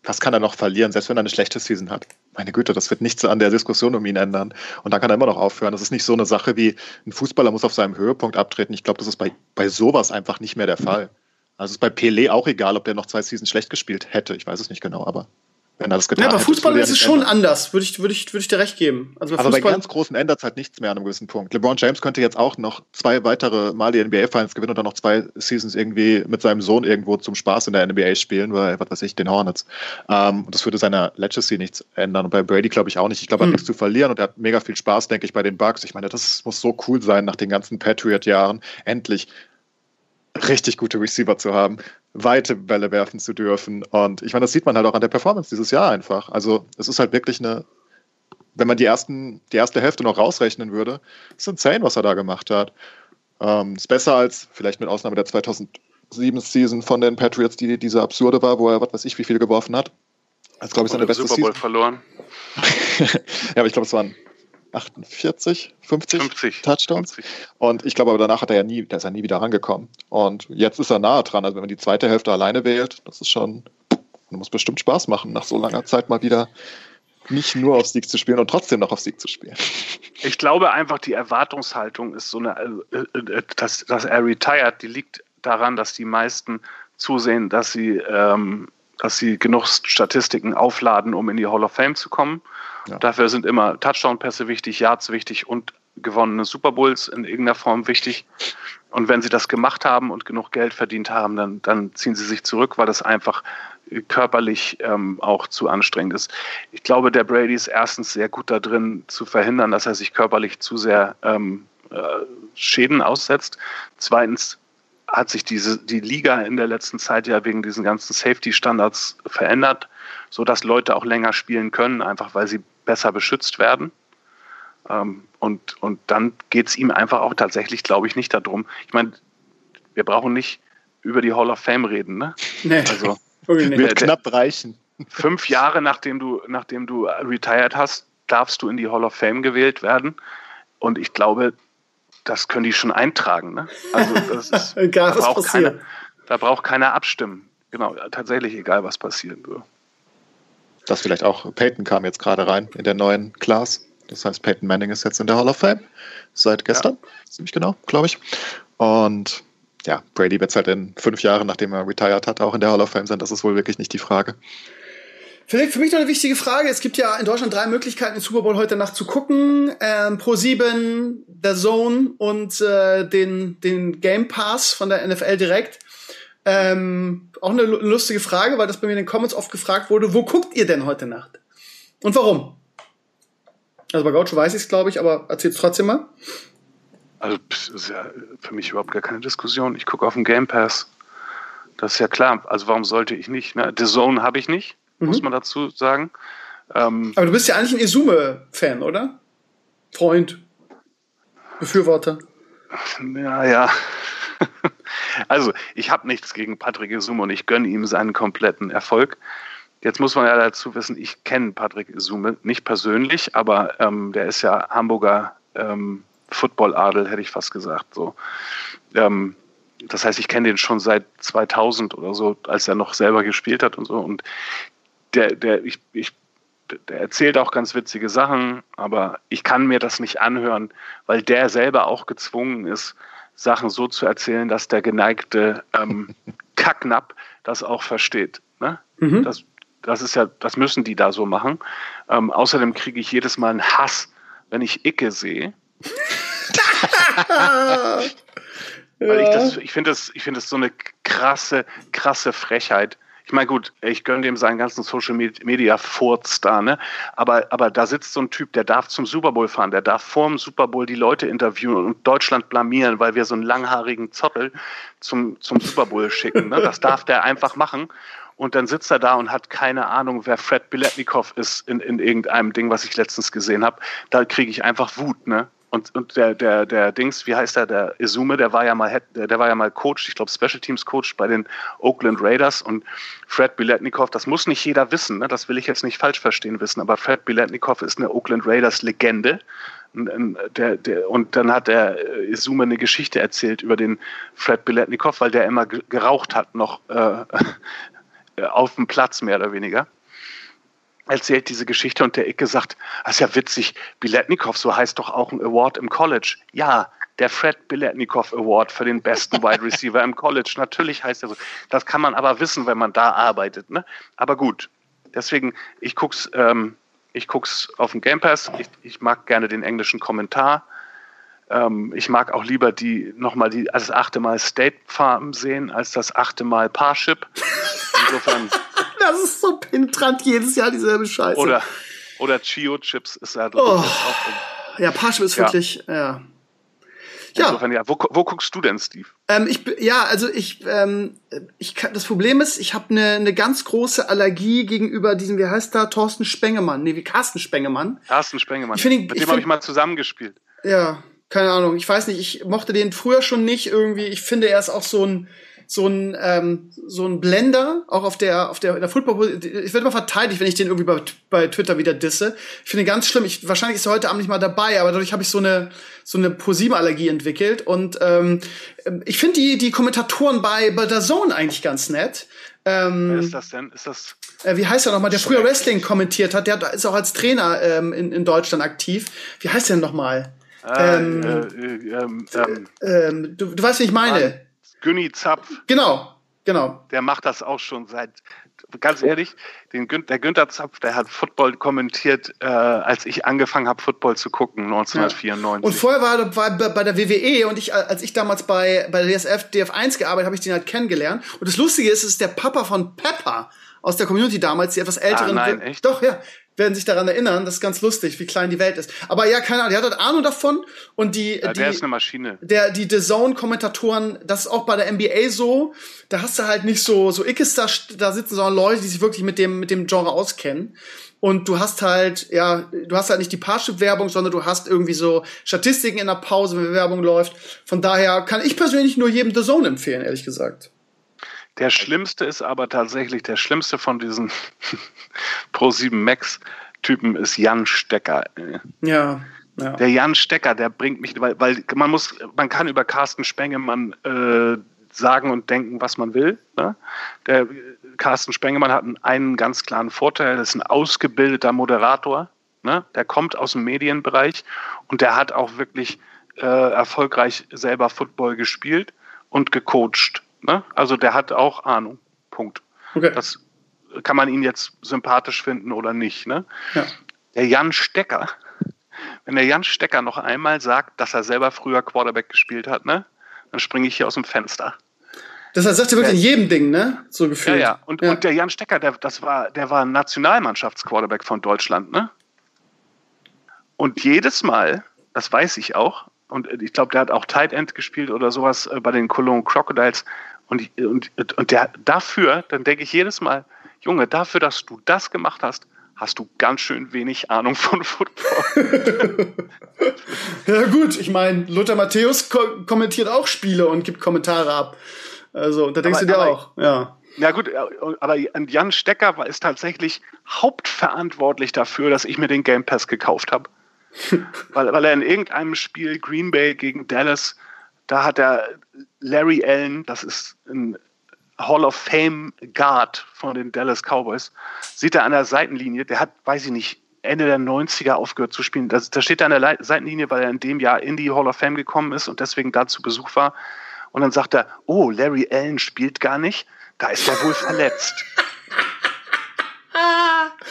Was kann er noch verlieren, selbst wenn er eine schlechte Season hat? Meine Güte, das wird nichts an der Diskussion um ihn ändern. Und dann kann er immer noch aufhören. Das ist nicht so eine Sache wie ein Fußballer muss auf seinem Höhepunkt abtreten. Ich glaube, das ist bei, bei sowas einfach nicht mehr der Fall. Also ist bei Pelé auch egal, ob der noch zwei Seasons schlecht gespielt hätte. Ich weiß es nicht genau, aber wenn er das getan ja, aber hätte, Fußball ist es schon ändern. anders, würde ich, würde, ich, würde ich dir recht geben. Also bei aber bei ganz großen ändert es halt nichts mehr an einem gewissen Punkt. LeBron James könnte jetzt auch noch zwei weitere Mal die NBA-Finals gewinnen und dann noch zwei Seasons irgendwie mit seinem Sohn irgendwo zum Spaß in der NBA spielen, weil, was weiß ich, den Hornets. Ähm, und das würde seiner Legacy nichts ändern. Und bei Brady glaube ich auch nicht. Ich glaube, er hat hm. nichts zu verlieren und er hat mega viel Spaß, denke ich, bei den Bucks. Ich meine, das muss so cool sein nach den ganzen Patriot-Jahren. Endlich richtig gute Receiver zu haben, weite Bälle werfen zu dürfen. Und ich meine, das sieht man halt auch an der Performance dieses Jahr einfach. Also es ist halt wirklich eine, wenn man die, ersten, die erste Hälfte noch rausrechnen würde, ist insane, was er da gemacht hat. Ähm, ist besser als, vielleicht mit Ausnahme der 2007 Season von den Patriots, die diese absurde war, wo er, was weiß ich, wie viel geworfen hat. Als, glaube ich, seine beste Super Bowl Season. verloren. ja, aber ich glaube, es waren 48, 50, 50 Touchdowns. 50. Und ich glaube, aber danach hat er ja nie, da ist er nie wieder rangekommen. Und jetzt ist er nahe dran. Also wenn man die zweite Hälfte alleine wählt, das ist schon, muss bestimmt Spaß machen, nach so langer Zeit mal wieder nicht nur auf Sieg zu spielen und trotzdem noch auf Sieg zu spielen. Ich glaube einfach, die Erwartungshaltung ist so eine, äh, äh, dass, dass er retired, die liegt daran, dass die meisten zusehen, dass sie, ähm, dass sie genug Statistiken aufladen, um in die Hall of Fame zu kommen. Ja. Dafür sind immer Touchdown-Pässe wichtig, Yards wichtig und gewonnene Super Bowls in irgendeiner Form wichtig. Und wenn sie das gemacht haben und genug Geld verdient haben, dann, dann ziehen sie sich zurück, weil das einfach körperlich ähm, auch zu anstrengend ist. Ich glaube, der Brady ist erstens sehr gut da drin, zu verhindern, dass er sich körperlich zu sehr ähm, äh, Schäden aussetzt. Zweitens hat sich diese, die Liga in der letzten Zeit ja wegen diesen ganzen Safety-Standards verändert, sodass Leute auch länger spielen können, einfach weil sie besser beschützt werden. Ähm, und, und dann geht es ihm einfach auch tatsächlich, glaube ich, nicht darum. Ich meine, wir brauchen nicht über die Hall of Fame reden, ne? Nee. Also, wird knapp reichen. Fünf Jahre nachdem du, nachdem du retired hast, darfst du in die Hall of Fame gewählt werden. Und ich glaube, das können die schon eintragen. Ne? Also das ist, egal, da, braucht keiner, da braucht keiner abstimmen. Genau, tatsächlich egal, was passieren wird. Das vielleicht auch, Peyton kam jetzt gerade rein in der neuen Class. Das heißt, Peyton Manning ist jetzt in der Hall of Fame. Seit gestern, ja. ziemlich genau, glaube ich. Und ja, Brady wird es halt in fünf Jahren, nachdem er retired hat, auch in der Hall of Fame sein. Das ist wohl wirklich nicht die Frage. Vielleicht für mich noch eine wichtige Frage. Es gibt ja in Deutschland drei Möglichkeiten, den Super Bowl heute Nacht zu gucken. Ähm, Pro 7, der Zone und äh, den, den Game Pass von der NFL direkt. Ähm, auch eine lustige Frage, weil das bei mir in den Comments oft gefragt wurde. Wo guckt ihr denn heute Nacht? Und warum? Also bei Gaucho weiß ich es, glaube ich, aber erzähl's trotzdem mal. Also das ist ja für mich überhaupt gar keine Diskussion. Ich gucke auf den Game Pass. Das ist ja klar. Also warum sollte ich nicht? Ne? The Zone habe ich nicht, mhm. muss man dazu sagen. Ähm, aber du bist ja eigentlich ein Izume-Fan, oder? Freund. Befürworter. Ja, ja. also, ich habe nichts gegen Patrick Isume und ich gönne ihm seinen kompletten Erfolg. Jetzt muss man ja dazu wissen, ich kenne Patrick Isume nicht persönlich, aber ähm, der ist ja Hamburger ähm, Football-Adel, hätte ich fast gesagt. So. Ähm, das heißt, ich kenne den schon seit 2000 oder so, als er noch selber gespielt hat und so. Und der, der, ich, ich, der erzählt auch ganz witzige Sachen, aber ich kann mir das nicht anhören, weil der selber auch gezwungen ist, Sachen so zu erzählen, dass der geneigte ähm, Kacknapp das auch versteht. Ne? Mhm. Das, das ist ja, das müssen die da so machen. Ähm, außerdem kriege ich jedes Mal einen Hass, wenn ich Icke sehe. Weil ich das, ich finde das, ich finde das so eine krasse, krasse Frechheit. Ich meine, gut, ich gönne dem seinen ganzen Social Media Furz da, ne? Aber, aber da sitzt so ein Typ, der darf zum Super Bowl fahren, der darf vorm Super Bowl die Leute interviewen und Deutschland blamieren, weil wir so einen langhaarigen Zottel zum, zum Super Bowl schicken. Ne? Das darf der einfach machen. Und dann sitzt er da und hat keine Ahnung, wer Fred Biletnikoff ist in, in irgendeinem Ding, was ich letztens gesehen habe. Da kriege ich einfach Wut, ne? Und, und der, der, der Dings, wie heißt der, der Izume, der war ja mal, der, war ja mal Coach, ich glaube Special Teams Coach bei den Oakland Raiders und Fred Biletnikoff, das muss nicht jeder wissen, ne? das will ich jetzt nicht falsch verstehen wissen, aber Fred Biletnikoff ist eine Oakland Raiders Legende. Der, der, und dann hat der Izume eine Geschichte erzählt über den Fred Biletnikoff, weil der immer geraucht hat, noch äh, auf dem Platz mehr oder weniger erzählt diese Geschichte und der Icke sagt, das ist ja witzig, Biletnikow, so heißt doch auch ein Award im College. Ja, der Fred Biletnikow Award für den besten Wide Receiver im College. Natürlich heißt er so. Das kann man aber wissen, wenn man da arbeitet. Ne? Aber gut, deswegen, ich guck's, ähm, ich guck's auf dem Game Pass. Ich, ich mag gerne den englischen Kommentar. Ähm, ich mag auch lieber die nochmal die das achte Mal State Farm sehen als das achte Mal Parship. Insofern. Das ist so penetrant jedes Jahr dieselbe Scheiße. Oder, oder Chio Chips ist ja oh. auch. Ja, Parship ist ja. wirklich, ja. Ja. Insofern, ja. Wo, wo guckst du denn, Steve? Ähm, ich, ja, also ich, ähm, ich, das Problem ist, ich habe eine ne ganz große Allergie gegenüber diesem, wie heißt da, Thorsten Spengemann, nee, wie Carsten Spengemann. Carsten Spengemann. Ich ihn, Mit dem habe ich mal zusammengespielt. Ja, keine Ahnung. Ich weiß nicht, ich mochte den früher schon nicht irgendwie. Ich finde, er ist auch so ein, so ein ähm, so ein Blender auch auf der auf der, der Football ich werde immer verteidigt wenn ich den irgendwie bei, bei Twitter wieder disse ich finde ganz schlimm ich wahrscheinlich ist er heute Abend nicht mal dabei aber dadurch habe ich so eine so eine ProSieben-Allergie entwickelt und ähm, ich finde die die Kommentatoren bei bei der Zone eigentlich ganz nett ähm, Wer ist das denn? Ist das? Äh, wie heißt er nochmal? Der früher Wrestling kommentiert hat. Der ist auch als Trainer ähm, in, in Deutschland aktiv. Wie heißt der nochmal? Ah, ähm, äh, äh, ähm, ähm, ähm, du, du weißt, wie ich meine. Günni Zapf. Genau, genau. Der macht das auch schon seit, ganz ehrlich, den der Günther Zapf, der hat Football kommentiert, äh, als ich angefangen habe, Football zu gucken, 1994. Ja. Und vorher war er bei, bei der WWE und ich, als ich damals bei, bei der DSF, DF1 gearbeitet habe, ich den halt kennengelernt. Und das Lustige ist, es ist der Papa von Pepper aus der Community damals, die etwas älteren. Ah, nein, echt? Doch, ja werden sich daran erinnern. Das ist ganz lustig, wie klein die Welt ist. Aber ja, keine Ahnung, der hat halt Ahnung davon und die, ja, die der ist eine Maschine. Der die The Zone Kommentatoren, das ist auch bei der NBA so, da hast du halt nicht so so Ickes da, da sitzen, sondern Leute, die sich wirklich mit dem mit dem Genre auskennen. Und du hast halt, ja, du hast halt nicht die Parship-Werbung, sondern du hast irgendwie so Statistiken in der Pause, wenn Werbung läuft. Von daher kann ich persönlich nur jedem The Zone empfehlen, ehrlich gesagt. Der schlimmste ist aber tatsächlich, der schlimmste von diesen Pro7 Max Typen ist Jan Stecker. Ja. Ja. Der Jan Stecker, der bringt mich, weil, weil man muss, man kann über Carsten Spengemann äh, sagen und denken, was man will. Ne? Der Carsten Spengemann hat einen ganz klaren Vorteil, das ist ein ausgebildeter Moderator. Ne? Der kommt aus dem Medienbereich und der hat auch wirklich äh, erfolgreich selber Football gespielt und gecoacht. Ne? Also der hat auch Ahnung. Punkt. Okay. Das kann man ihn jetzt sympathisch finden oder nicht. Ne? Ja. Der Jan Stecker, wenn der Jan Stecker noch einmal sagt, dass er selber früher Quarterback gespielt hat, ne, dann springe ich hier aus dem Fenster. Das sagt er wirklich in jedem Ding, ne? So gefühlt. Ja, ja. Und, ja. und der Jan Stecker, der, das war, der war Nationalmannschaftsquarterback von Deutschland, ne? Und jedes Mal, das weiß ich auch, und ich glaube, der hat auch Tight End gespielt oder sowas äh, bei den Cologne Crocodiles, und, und, und der, dafür, dann denke ich jedes Mal, Junge, dafür, dass du das gemacht hast, hast du ganz schön wenig Ahnung von Football. ja gut, ich meine, Lothar Matthäus ko kommentiert auch Spiele und gibt Kommentare ab. Also, da denkst aber, du dir aber, auch, ja. Ja gut, aber Jan Stecker ist tatsächlich hauptverantwortlich dafür, dass ich mir den Game Pass gekauft habe. weil, weil er in irgendeinem Spiel Green Bay gegen Dallas da hat er Larry Allen, das ist ein Hall of Fame Guard von den Dallas Cowboys, sieht er an der Seitenlinie, der hat, weiß ich nicht, Ende der 90er aufgehört zu spielen. Da, steht er an der Seitenlinie, weil er in dem Jahr in die Hall of Fame gekommen ist und deswegen da zu Besuch war. Und dann sagt er, oh, Larry Allen spielt gar nicht, da ist er wohl verletzt.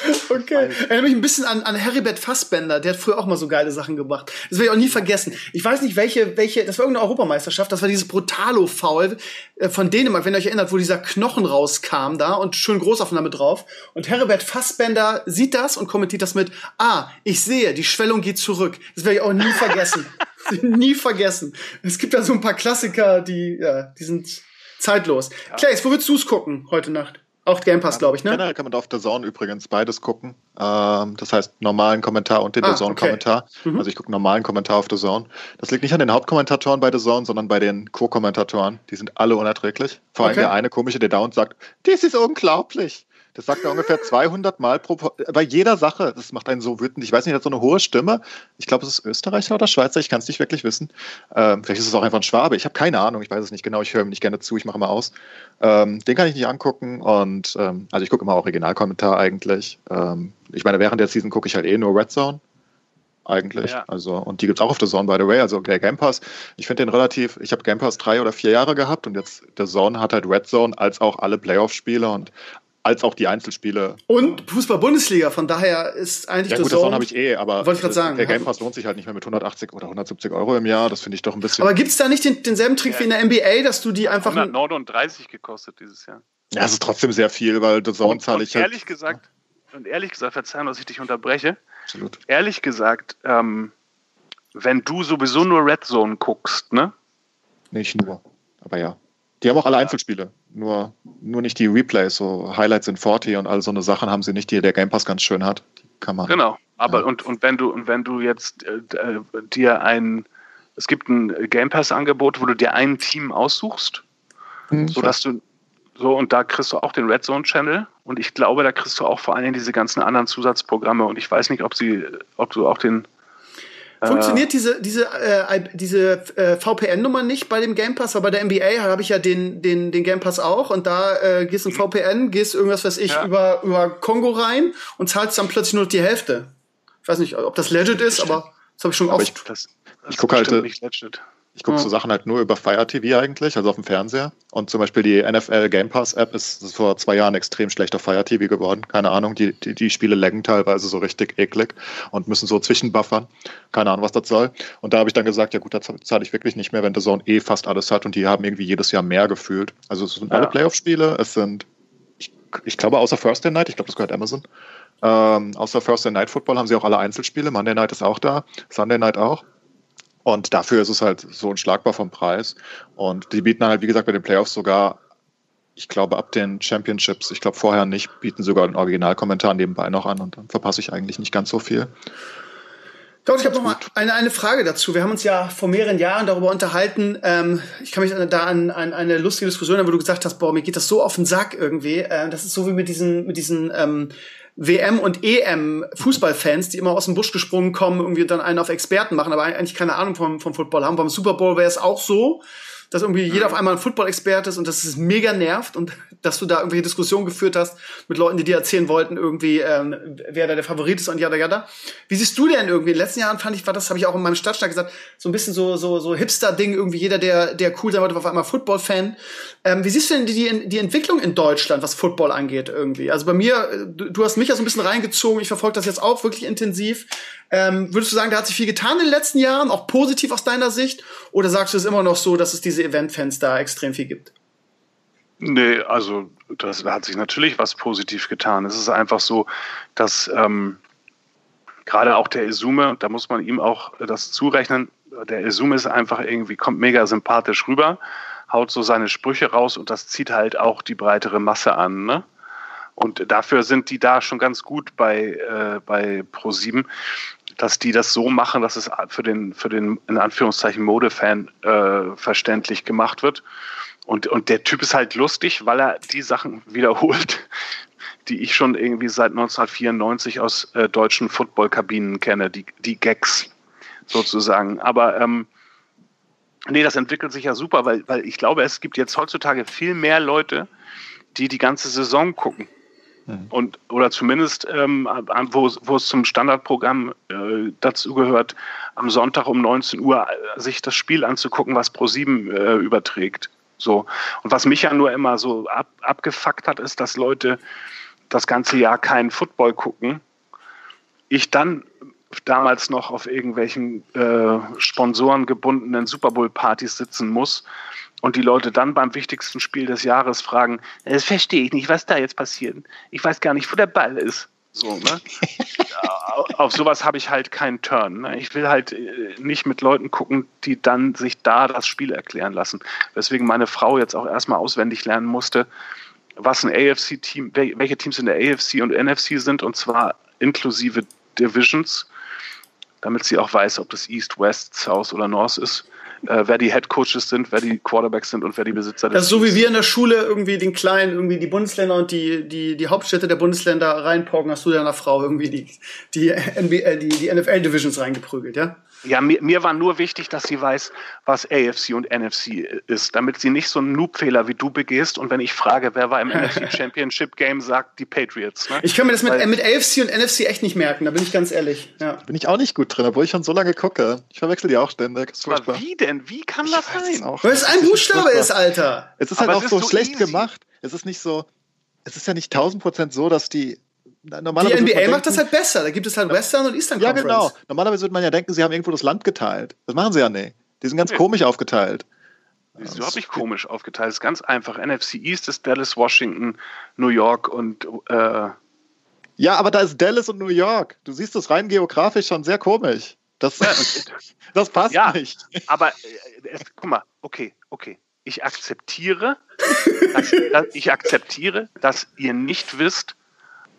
okay. Erinnert mich ein bisschen an, an Heribert Fassbender, der hat früher auch mal so geile Sachen gemacht. Das werde ich auch nie vergessen. Ich weiß nicht, welche, welche, das war irgendeine Europameisterschaft, das war dieses Brutalo-Foul äh, von Dänemark, wenn ihr euch erinnert, wo dieser Knochen rauskam da und schön Großaufnahme drauf. Und Heribert Fassbender sieht das und kommentiert das mit, ah, ich sehe, die Schwellung geht zurück. Das werde ich auch nie vergessen. nie vergessen. Es gibt da so ein paar Klassiker, die, ja, die sind zeitlos. Ja. Claes, wo willst du es gucken heute Nacht? Auch Game Pass, glaube ich, ne? Generell kann man da auf der Zone übrigens beides gucken. Ähm, das heißt, normalen Kommentar und den Ah, The Zone-Kommentar. Mhm. Also ich gucke normalen Kommentar auf The Zone. Das liegt nicht an den Hauptkommentatoren bei The Zone, sondern bei den Co-Kommentatoren. Die sind alle unerträglich. Vor allem Okay. der eine komische, der dauernd sagt, das ist unglaublich. Das sagt er ungefähr 200 Mal pro, bei jeder Sache. Das macht einen so wütend. Ich weiß nicht, er hat so eine hohe Stimme. Ich glaube, es ist Österreicher oder Schweizer. Ich kann es nicht wirklich wissen. Ähm, vielleicht ist es auch einfach ein Schwabe. Ich habe keine Ahnung. Ich weiß es nicht genau. Ich höre ihm nicht gerne zu. Ich mache immer aus. Ähm, den kann ich nicht angucken. Und ähm, also ich gucke immer Originalkommentar eigentlich. Ähm, ich meine, während der Season gucke ich halt eh nur Red Zone. Eigentlich. Ja. Also, und die gibt es auch auf der Zone, by the way. Also der Game Pass, ich finde den relativ, ich habe Game Pass drei oder vier Jahre gehabt und jetzt der Zone hat halt Red Zone als auch alle Playoff-Spiele und als auch die Einzelspiele. Und Fußball-Bundesliga, von daher ist eigentlich Ja The gut, das habe ich eh, aber Wollte ich grad sagen. der Game Pass lohnt sich halt nicht mehr mit 180 oder 170 Euro im Jahr. Das finde ich doch ein bisschen. Aber gibt es da nicht den, denselben Trick wie in der NBA, dass du die einfach. 139 gekostet dieses Jahr. ja, es ist trotzdem sehr viel, weil The Zone Und, zahle und ich halt. ehrlich gesagt, und ehrlich gesagt, verzeihen, dass ich dich unterbreche. Absolut. Ehrlich gesagt, ähm, wenn du sowieso nur Red Zone guckst, ne? Nicht nur, aber ja. Die haben auch alle Einzelspiele. Nur, nur nicht die Replays, so Highlights in 40 und all so eine Sachen haben sie nicht, die der Game Pass ganz schön hat. Die kann man. Genau. Aber Ja. und, und wenn du und wenn du jetzt äh, äh, dir ein es gibt ein Game Pass Angebot, wo du dir ein Team aussuchst, Hm, so dass du so und da kriegst du auch den Red Zone Channel und ich glaube, da kriegst du auch vor allen Dingen diese ganzen anderen Zusatzprogramme und ich weiß nicht, ob sie ob du auch den Funktioniert diese, diese, äh, diese äh, VPN-Nummer nicht bei dem Game Pass? Aber bei der NBA habe ich ja den, den, den Game Pass auch und da äh, gehst du in VPN, gehst irgendwas, weiß ich, Ja. über, über Kongo rein und zahlst dann plötzlich nur noch die Hälfte. Ich weiß nicht, ob das legit ist, aber das habe ich schon Aber oft. ich- das, das Ich guck halt, äh, nicht legit. Ich gucke so Sachen halt nur über Fire TV eigentlich, also auf dem Fernseher. Und zum Beispiel die NFL Game Pass App ist vor zwei Jahren extrem schlecht auf Fire TV geworden. Keine Ahnung, die, die, die Spiele laggen teilweise so richtig eklig und müssen so zwischenbuffern. Keine Ahnung, was das soll. Und da habe ich dann gesagt, ja gut, da zahle ich wirklich nicht mehr, wenn der Zone eh fast alles hat und die haben irgendwie jedes Jahr mehr gefühlt. Also es sind alle Ja. Playoff-Spiele, es sind, ich, ich glaube außer Thursday Night, ich glaube, das gehört Amazon. Ähm, außer Thursday Night Football haben sie auch alle Einzelspiele. Monday Night ist auch da, Sunday Night auch. Und dafür ist es halt so unschlagbar vom Preis. Und die bieten halt, wie gesagt, bei den Playoffs sogar, ich glaube, ab den Championships, ich glaube vorher nicht, bieten sogar einen Originalkommentar nebenbei noch an und dann verpasse ich eigentlich nicht ganz so viel. Doch, ich habe noch mal eine, eine Frage dazu. Wir haben uns ja vor mehreren Jahren darüber unterhalten. Ähm, ich kann mich da an, an eine lustige Diskussion erinnern, wo du gesagt hast, boah, mir geht das so auf den Sack irgendwie. Äh, das ist so wie mit diesen, mit diesen ähm, WM und EM Fußballfans, die immer aus dem Busch gesprungen kommen, irgendwie dann einen auf Experten machen, aber eigentlich keine Ahnung vom, vom Football haben. Beim Super Bowl wäre es auch so, dass irgendwie jeder auf einmal ein Football-Experte ist und dass es mega nervt und dass du da irgendwelche Diskussionen geführt hast mit Leuten, die dir erzählen wollten, irgendwie, ähm, wer da der Favorit ist und jada jada. Wie siehst du denn irgendwie? In den letzten Jahren fand ich, war das, habe ich auch in meinem Stadtstaat gesagt, so ein bisschen so, so, so Hipster-Ding, irgendwie jeder, der, der cool sein wollte, war auf einmal Football-Fan. Ähm, wie siehst du denn die, die Entwicklung in Deutschland, was Football angeht, irgendwie? Also bei mir, du, du hast mich ja so ein bisschen reingezogen, ich verfolge das jetzt auch wirklich intensiv. Ähm, würdest du sagen, da hat sich viel getan in den letzten Jahren, auch positiv aus deiner Sicht? Oder sagst du es immer noch so, dass es diese Event-Fans da extrem viel gibt? Nee, also das da hat sich natürlich was positiv getan. Es ist einfach so, dass ähm, gerade auch der Izume, da muss man ihm auch das zurechnen, der Izume ist einfach irgendwie, kommt mega sympathisch rüber, haut so seine Sprüche raus und das zieht halt auch die breitere Masse an. Ne? Und dafür sind die da schon ganz gut bei, äh, bei Pro7, dass die das so machen, dass es für den, für den in Anführungszeichen Modefan äh, verständlich gemacht wird. Und, und der Typ ist halt lustig, weil er die Sachen wiederholt, die ich schon irgendwie seit 1994 aus äh, deutschen Footballkabinen kenne, die, die Gags sozusagen. Aber ähm, nee, das entwickelt sich ja super, weil, weil ich glaube, es gibt jetzt heutzutage viel mehr Leute, die die ganze Saison gucken. Und, oder zumindest, ähm, wo, wo es zum Standardprogramm äh, dazu gehört, am Sonntag um 19 Uhr äh, sich das Spiel anzugucken, was Pro7 äh, überträgt. So. Und was mich ja nur immer so ab, abgefuckt hat, ist, dass Leute das ganze Jahr keinen Football gucken. Ich dann damals noch auf irgendwelchen äh, sponsorengebundenen Super Bowl-Partys sitzen muss und die Leute dann beim wichtigsten Spiel des Jahres fragen, das verstehe ich nicht, was da jetzt passiert. Ich weiß gar nicht, wo der Ball ist. So, ne? Auf sowas habe ich halt keinen Turn. Ne? Ich will halt äh, nicht mit Leuten gucken, die dann sich da das Spiel erklären lassen. Weswegen meine Frau jetzt auch erstmal auswendig lernen musste, was ein AFC-Team, welche Teams in der AFC und NFC sind, und zwar inklusive Divisions, damit sie auch weiß, ob das East, West, South oder North ist äh, wer die Head Coaches sind, wer die Quarterbacks sind und wer die Besitzer des Das ist so wie wir in der Schule irgendwie den kleinen, irgendwie die Bundesländer und die, die, die Hauptstädte der Bundesländer reinpocken, hast du deiner Frau irgendwie die, die, NBA, die, die NFL-Divisions reingeprügelt, ja? Ja, mir, mir war nur wichtig, dass sie weiß, was AFC und NFC ist, damit sie nicht so einen Noob-Fehler wie du begehst. Und wenn ich frage, wer war im NFC Championship Game, sagt die Patriots. Ne? Ich kann mir das mit, Weil, mit AFC und NFC echt nicht merken, da bin ich ganz ehrlich. Ja. Bin ich auch nicht gut drin, obwohl ich schon so lange gucke. Ich verwechsel die auch ständig. Aber wie denn? Wie kann das sein? Weil es ein Buchstabe ist, Alter. Es ist halt Aber auch so, so schlecht gemacht. Es ist nicht so, es ist ja nicht 1000 Prozent so, dass die die NBA macht das halt besser. Da gibt es halt Western und Eastern Conference. Ja, genau. Normalerweise würde man ja denken, sie haben irgendwo das Land geteilt. Das machen sie ja nicht. Die sind ganz nee. komisch aufgeteilt. Die ist überhaupt nicht komisch aufgeteilt. Das ist ganz einfach. NFC East ist Dallas, Washington, New York und. Äh ja, aber da ist Dallas und New York. Du siehst das rein geografisch schon sehr komisch. Das, das passt ja, nicht. Aber äh, guck mal, okay, okay. Ich akzeptiere, dass, ich akzeptiere, dass ihr nicht wisst,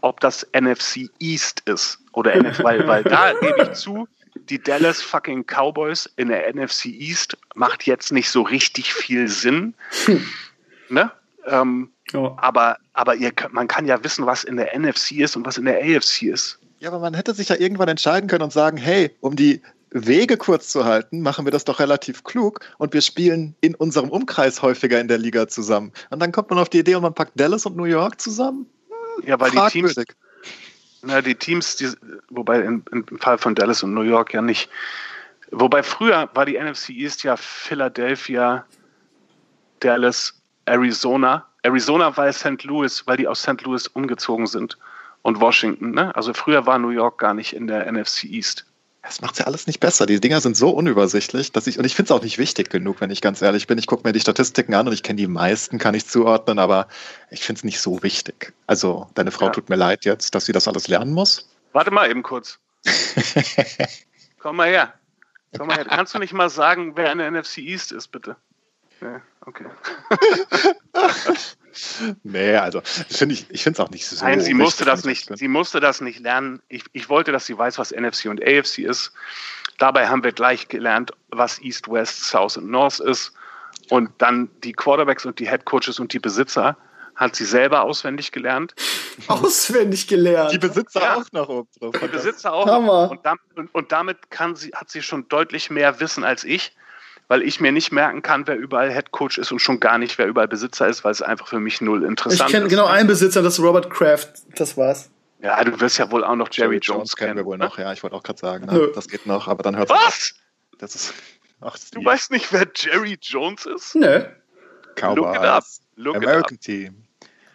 ob das NFC East ist oder NFC, weil, weil da gebe ich zu, die Dallas fucking Cowboys in der NFC East macht jetzt nicht so richtig viel Sinn. ne? Ähm, oh. Aber, aber ihr, man kann ja wissen, was in der NFC ist und was in der AFC ist. Ja, aber man hätte sich ja irgendwann entscheiden können und sagen, hey, um die Wege kurz zu halten, machen wir das doch relativ klug und wir spielen in unserem Umkreis häufiger in der Liga zusammen. Und dann kommt man auf die Idee und man packt Dallas und New York zusammen. Ja, weil die Teams, na, die Teams, die, wobei im, im Fall von Dallas und New York ja nicht. Wobei früher war die NFC East ja Philadelphia, Dallas, Arizona. Arizona war St. Louis, weil die aus St. Louis umgezogen sind und Washington. Ne? Also früher war New York gar nicht in der NFC East. Das macht ja alles nicht besser. Die Dinger sind so unübersichtlich, dass ich, und ich finde es auch nicht wichtig genug, wenn ich ganz ehrlich bin. Ich gucke mir die Statistiken an und ich kenne die meisten, kann ich zuordnen, aber ich finde es nicht so wichtig. Also, deine Frau ja. tut mir leid jetzt, dass sie das alles lernen muss. Warte mal eben kurz. Komm mal her. Komm mal her. Kannst du nicht mal sagen, wer in der NFC East ist, bitte? Ja, okay. nee, also find ich, ich finde es auch nicht so. Nein, sie musste das nicht, sie musste das nicht lernen. Ich, ich wollte, dass sie weiß, was NFC und AFC ist. Dabei haben wir gleich gelernt, was East, West, South und North ist. Und dann die Quarterbacks und die Head Coaches und die Besitzer hat sie selber auswendig gelernt. Auswendig gelernt. Die Besitzer ja. auch noch oben drauf. Die Besitzer auch. Hammer. Und, damit, und, und damit kann sie, hat sie schon deutlich mehr Wissen als ich weil ich mir nicht merken kann, wer überall Head Coach ist und schon gar nicht, wer überall Besitzer ist, weil es einfach für mich null interessant ist. Ich kenne genau einen Besitzer, das ist Robert Kraft. Das war's. Ja, du wirst ja wohl auch noch Jerry, Jerry Jones, Jones kennen. wir wohl noch, ja, ich wollte auch gerade sagen, ne? das geht noch, aber dann hört Was? Das ist. Ach, du ja. weißt nicht, wer Jerry Jones ist? Nö. Cowboys. Look it up. Look American it up. Team.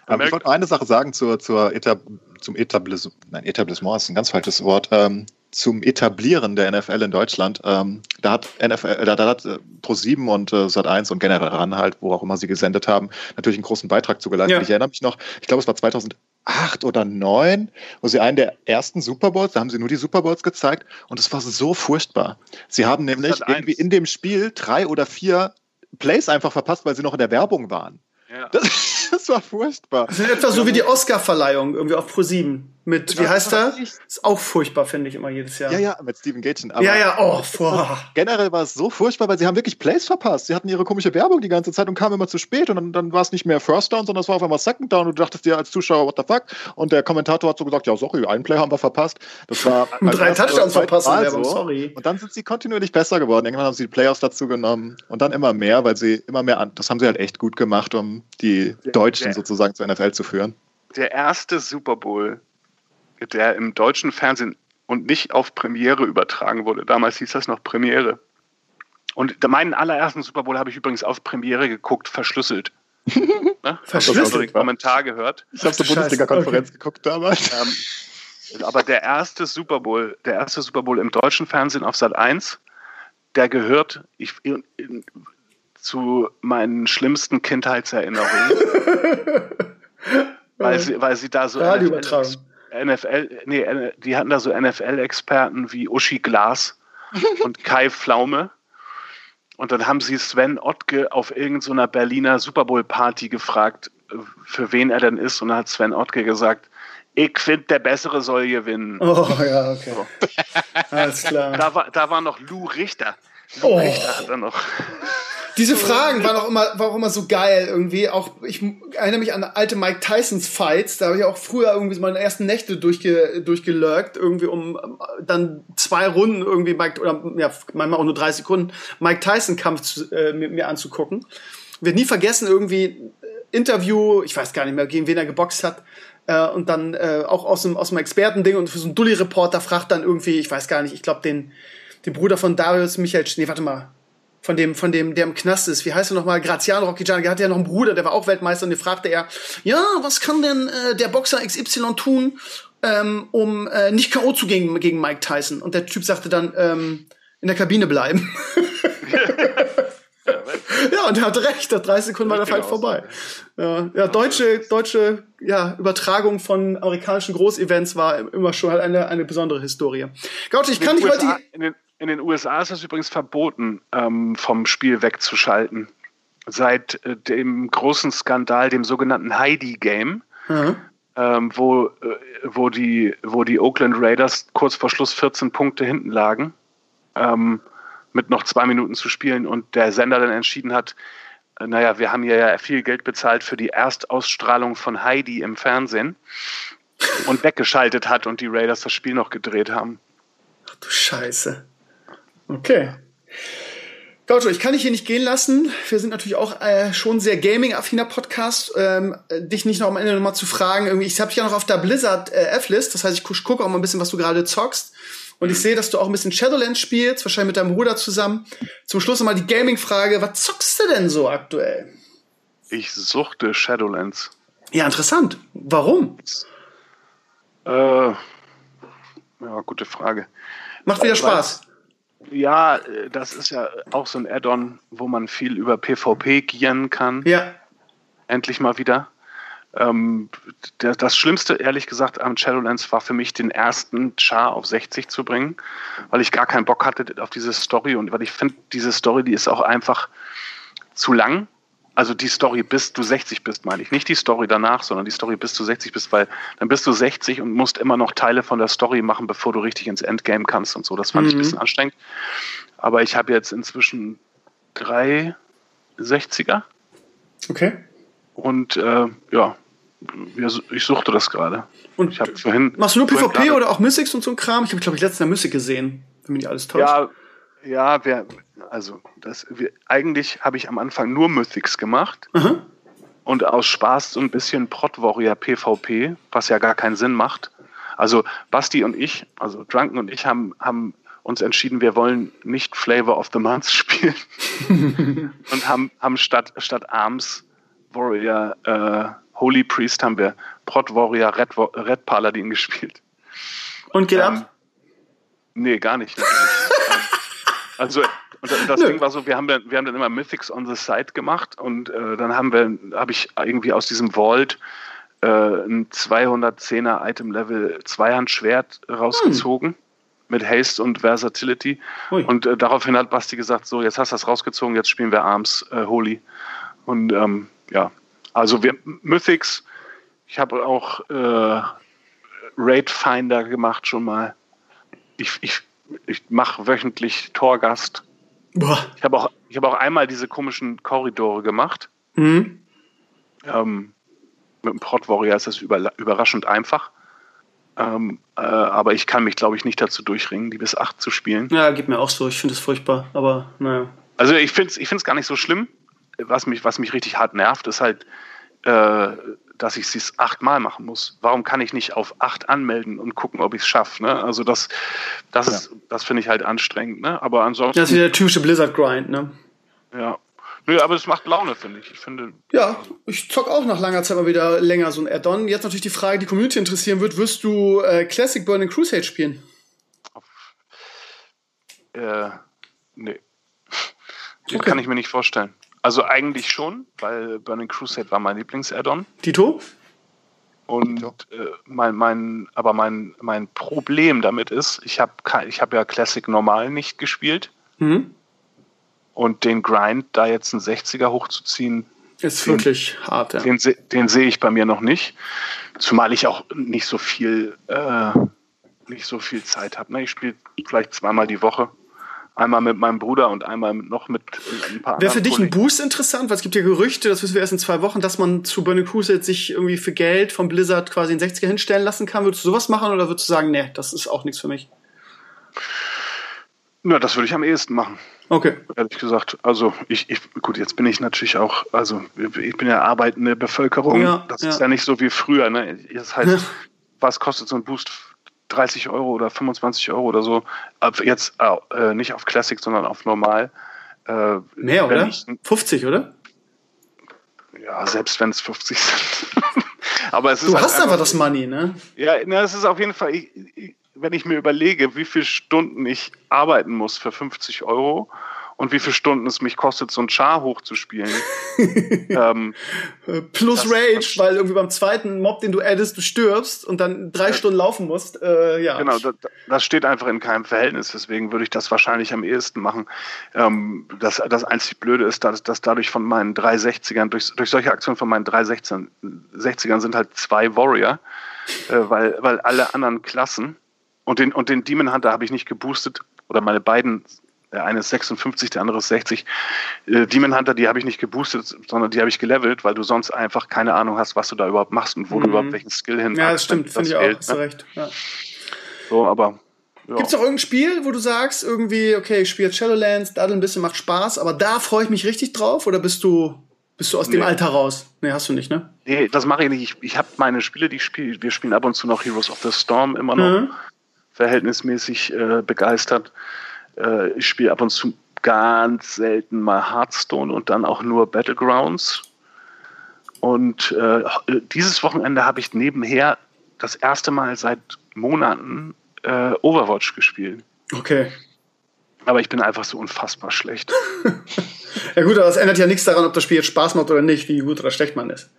Aber ich wollte eine Sache sagen zur, zur Etab zum Etablissement. Nein, Etablissement ist ein ganz falsches Wort. Ähm, zum Etablieren der NFL in Deutschland. Ähm, da hat NFL, äh, da, da hat äh, Pro7 und äh, Sat1 und generell ran halt, wo auch immer sie gesendet haben, natürlich einen großen Beitrag zugeleistet. Ja. Ich erinnere mich noch, ich glaube, es war 2008 oder 2009, wo sie einen der ersten Super Bowls, da haben sie nur die Super Bowls gezeigt und es war so furchtbar. Sie haben nämlich irgendwie in dem Spiel drei oder vier Plays einfach verpasst, weil sie noch in der Werbung waren. Ja. Das, das war furchtbar. Das ist etwa so wie die Oscar-Verleihung irgendwie auf Pro7. Mit, wie heißt er? Ist auch furchtbar, finde ich immer jedes Jahr. Ja, ja, mit Steven Gatchen. ja, ja, oh, boah. Generell war es so furchtbar, weil sie haben wirklich Plays verpasst. Sie hatten ihre komische Werbung die ganze Zeit und kamen immer zu spät und dann, dann war es nicht mehr First Down, sondern es war auf einmal Second Down und du dachtest dir als Zuschauer, what the fuck? Und der Kommentator hat so gesagt, ja, sorry, einen Play haben wir verpasst. Das war drei Touchdowns verpasst in Werbung, so. sorry. Und dann sind sie kontinuierlich besser geworden. Irgendwann haben sie die Playoffs dazu genommen und dann immer mehr, weil sie immer mehr an, das haben sie halt echt gut gemacht, um die Deutschen sozusagen zur NFL zu führen. Der erste Super Bowl der im deutschen Fernsehen und nicht auf Premiere übertragen wurde. Damals hieß das noch Premiere. Und meinen allerersten Super Bowl habe ich übrigens auf Premiere geguckt, verschlüsselt. ne? Verschlüsselt? Ich habe den Kommentar gehört. Ich habe zur Bundesliga-Konferenz okay. geguckt damals. Ähm, aber der erste Super Bowl, der erste Super Bowl im deutschen Fernsehen auf Sat 1, der gehört ich, in, in, zu meinen schlimmsten Kindheitserinnerungen. weil, sie, weil sie da so Radioübertragung. NFL, nee, die hatten da so NFL-Experten wie Uschi Glas und Kai Pflaume. Und dann haben sie Sven Ottke auf irgendeiner Berliner Super Bowl Party gefragt, für wen er denn ist. Und dann hat Sven Ottke gesagt, ich finde, der Bessere soll gewinnen. Oh, ja, okay. So. Alles klar. Da war, da war noch Lou Richter. Oh. Richter hat er noch. Diese Fragen waren auch immer, war auch immer so geil irgendwie. Auch ich erinnere mich an alte Mike Tysons Fights. Da habe ich auch früher irgendwie so meine ersten Nächte durchge, durchgelurkt, irgendwie um dann zwei Runden irgendwie Mike oder ja manchmal auch nur drei Sekunden Mike Tyson Kampf äh, mit mir anzugucken. Wird nie vergessen irgendwie äh, Interview. Ich weiß gar nicht mehr gegen wen er geboxt hat. Äh, und dann äh, auch aus dem, aus dem Expertending und für so einen Dulli-Reporter fragt dann irgendwie, ich weiß gar nicht, ich glaube den, den Bruder von Darius Michael, nee, warte mal, von dem, von dem, der im Knast ist. Wie heißt er nochmal? Graziano Rocchigiani. Der hatte ja noch einen Bruder, der war auch Weltmeister und den fragte er, ja, was kann denn äh, der Boxer XY tun, ähm, um äh, nicht K.O. zu gehen gegen Mike Tyson? Und der Typ sagte dann, ähm, in der Kabine bleiben. ja, und er hatte recht, nach 30 Sekunden war der Fight vorbei. Ja, ja, deutsche, deutsche ja, Übertragung von amerikanischen Großevents war immer schon halt eine, eine besondere Historie. Gauti, ich kann nicht heute. In den, USA ist es übrigens verboten, ähm, vom Spiel wegzuschalten. Seit äh, dem großen Skandal, dem sogenannten Heidi-Game, mhm. ähm, wo, äh, wo, die, wo die Oakland Raiders kurz vor Schluss 14 Punkte hinten lagen. Ähm, mit noch zwei Minuten zu spielen und der Sender dann entschieden hat, äh, naja, wir haben ja viel Geld bezahlt für die Erstausstrahlung von Heidi im Fernsehen und weggeschaltet hat und die Raiders das Spiel noch gedreht haben. Ach du Scheiße. Okay. Gaucho, ich kann dich hier nicht gehen lassen. Wir sind natürlich auch äh, schon sehr gaming-affiner Podcast. Ähm, dich nicht noch am Ende nochmal zu fragen. Irgendwie, ich habe dich ja noch auf der Blizzard äh, F-List. Das heißt, ich gucke auch mal ein bisschen, was du gerade zockst. Und ich sehe, dass du auch ein bisschen Shadowlands spielst, wahrscheinlich mit deinem Bruder zusammen. Zum Schluss nochmal die Gaming-Frage. Was zockst du denn so aktuell? Ich suchte Shadowlands. Ja, interessant. Warum? Äh, ja, gute Frage. Macht wieder Spaß. Ja, äh, das ist ja auch so ein Add-on, wo man viel über PvP gieren kann. Ja. Endlich mal wieder. Ähm, der, das Schlimmste, ehrlich gesagt, am Shadowlands war für mich, den ersten Char auf 60 zu bringen, weil ich gar keinen Bock hatte auf diese Story und weil ich finde, diese Story, die ist auch einfach zu lang. Also die Story, bis du 60 bist, meine ich. Nicht die Story danach, sondern die Story, bis du 60 bist, weil dann bist du 60 und musst immer noch Teile von der Story machen, bevor du richtig ins Endgame kannst und so. Das fand mhm. ich ein mhm. bisschen anstrengend. Aber ich habe jetzt inzwischen drei 60er. Okay. Und äh, ja, ich suchte das gerade. Und ich vorhin. Machst du nur PvP oder auch Mystics und so ein Kram? Ich habe, glaube ich, letztens Mystic gesehen, wenn mich nicht alles täuscht. Ja, ja, wer, also das, wir, eigentlich habe ich am Anfang nur Mythics gemacht. Mhm. Und aus Spaß so ein bisschen Prot Warrior PvP, was ja gar keinen Sinn macht. Also Basti und ich, also Drunken und ich haben, haben uns entschieden, wir wollen nicht Flavor of the Month spielen. und haben, haben statt, statt Arms Warrior äh, Holy Priest haben wir Prot Warrior Red, Red Paladin gespielt. Und geht ähm, ab? Nee, gar nicht. Also und das Nö. Ding war so, wir haben, dann, wir haben dann immer Mythics on the Side gemacht und äh, dann haben wir, habe ich irgendwie aus diesem Vault äh, ein 210er Item Level Zweihandschwert rausgezogen. Hm. Mit Haste und Versatility. Ui. Und äh, daraufhin hat Basti gesagt: So, jetzt hast du das rausgezogen, jetzt spielen wir Arms äh, Holy. Und ähm, ja, also wir Mythics, ich habe auch äh, Raid Finder gemacht schon mal. Ich, ich, ich mache wöchentlich Torgast. Boah. Ich habe auch, hab auch einmal diese komischen Korridore gemacht. Mhm. Ähm, mit dem Prot Warrior ist das über, überraschend einfach. Ähm, äh, aber ich kann mich, glaube ich, nicht dazu durchringen, die bis 8 zu spielen. Ja, geht mir auch so. Ich finde es furchtbar, aber naja. Also ich finde es ich gar nicht so schlimm was mich, was mich richtig hart nervt, ist halt, äh, dass ich es achtmal machen muss. Warum kann ich nicht auf acht anmelden und gucken, ob ich es schaffe? Ne? Also das, das, ja. das finde ich halt anstrengend. Ne? Aber ansonsten. Das ist der typische Blizzard-Grind, ne? Ja. Nö, aber es macht Laune, finde ich. Ich finde. Ja, ich zock auch nach langer Zeit mal wieder länger so ein Add-on. Jetzt natürlich die Frage, die Community interessieren wird: Wirst du äh, Classic Burning Crusade spielen? Äh, nee. Okay. Kann ich mir nicht vorstellen. Also eigentlich schon, weil Burning Crusade war mein Lieblings-Add-on. Tito? Und äh, mein, mein, aber mein, mein Problem damit ist, ich habe ich hab ja Classic normal nicht gespielt. Mhm. Und den Grind, da jetzt einen 60er hochzuziehen, Ist wirklich den, hart, ja. Den, den sehe ich bei mir noch nicht. Zumal ich auch nicht so viel, äh, nicht so viel Zeit habe. Ne? Ich spiele vielleicht zweimal die Woche. Einmal mit meinem Bruder und einmal noch mit ein paar Wäre für dich ein Boost interessant? Weil es gibt ja Gerüchte, das wissen wir erst in zwei Wochen, dass man zu Burning Crusade sich irgendwie für Geld von Blizzard quasi in 60er hinstellen lassen kann. Würdest du sowas machen oder würdest du sagen, nee, das ist auch nichts für mich? Na, das würde ich am ehesten machen. Okay. Ehrlich gesagt. Also ich, ich, gut, jetzt bin ich natürlich auch, also ich bin ja arbeitende Bevölkerung. Ja, das ja. ist ja nicht so wie früher. Ne? Jetzt halt, ja. was kostet so ein Boost? 30 Euro oder 25 Euro oder so. Jetzt äh, nicht auf Classic, sondern auf normal. Äh, Mehr, oder? Ich, 50, oder? Ja, selbst wenn es 50 sind. Aber es ist du halt hast einfach, einfach das Money, ne? Ja, na, es ist auf jeden Fall. Ich, ich, wenn ich mir überlege, wie viele Stunden ich arbeiten muss für 50 Euro und wie viele Stunden es mich kostet, so ein Char hochzuspielen. ähm, Plus Rage, weil irgendwie beim zweiten Mob, den du addest, du stirbst und dann drei ja, Stunden laufen musst. Äh, ja. Genau, das, das, steht einfach in keinem Verhältnis. Deswegen würde ich das wahrscheinlich am ehesten machen. Ähm, das, das einzig Blöde ist, dass, dass dadurch von meinen 360ern, durch, durch solche Aktionen von meinen 360ern sind halt zwei Warrior, äh, weil, weil alle anderen Klassen und den, und den Demon Hunter habe ich nicht geboostet. Oder meine beiden, der eine ist 56, der andere ist 60. Äh, Demon Hunter, die habe ich nicht geboostet, sondern die habe ich gelevelt, weil du sonst einfach keine Ahnung hast, was du da überhaupt machst und wo mhm. du überhaupt welchen Skill hin Ja, das stimmt, finde ich auch, hast du ne? recht. Ja. So, aber. Ja. Gibt es auch irgendein Spiel, wo du sagst, irgendwie, okay, ich spiele Shadowlands, daddel ein bisschen, macht Spaß, aber da freue ich mich richtig drauf? Oder bist du bist du aus nee. dem Alter raus? Nee, hast du nicht, ne? Nee, das mache ich nicht. Ich, ich habe meine Spiele, die ich spiele. Wir spielen ab und zu noch Heroes of the Storm immer noch. Mhm verhältnismäßig äh, begeistert. Äh, ich spiele ab und zu ganz selten mal Hearthstone und dann auch nur Battlegrounds. Und äh, dieses Wochenende habe ich nebenher das erste Mal seit Monaten äh, Overwatch gespielt. Okay. Aber ich bin einfach so unfassbar schlecht. ja gut, aber das ändert ja nichts daran, ob das Spiel jetzt Spaß macht oder nicht, wie gut oder schlecht man ist.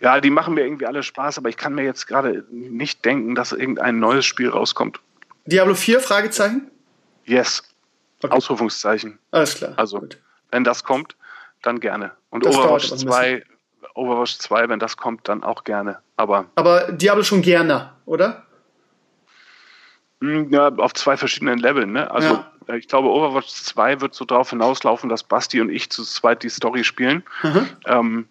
Ja, die machen mir irgendwie alle Spaß, aber ich kann mir jetzt gerade nicht denken, dass irgendein neues Spiel rauskommt. Diablo 4, Fragezeichen? Yes. Okay. Ausrufungszeichen. Alles klar. Also, Gut. wenn das kommt, dann gerne. Und das Overwatch 2, Overwatch 2, wenn das kommt, dann auch gerne. Aber, Aber Diablo schon gerne, oder? Hm, ja, auf zwei verschiedenen Leveln. Ne? Also ja. Äh, ich glaube, Overwatch 2 wird so darauf hinauslaufen, dass Basti und ich zu zweit die Story spielen. Mhm. Ähm,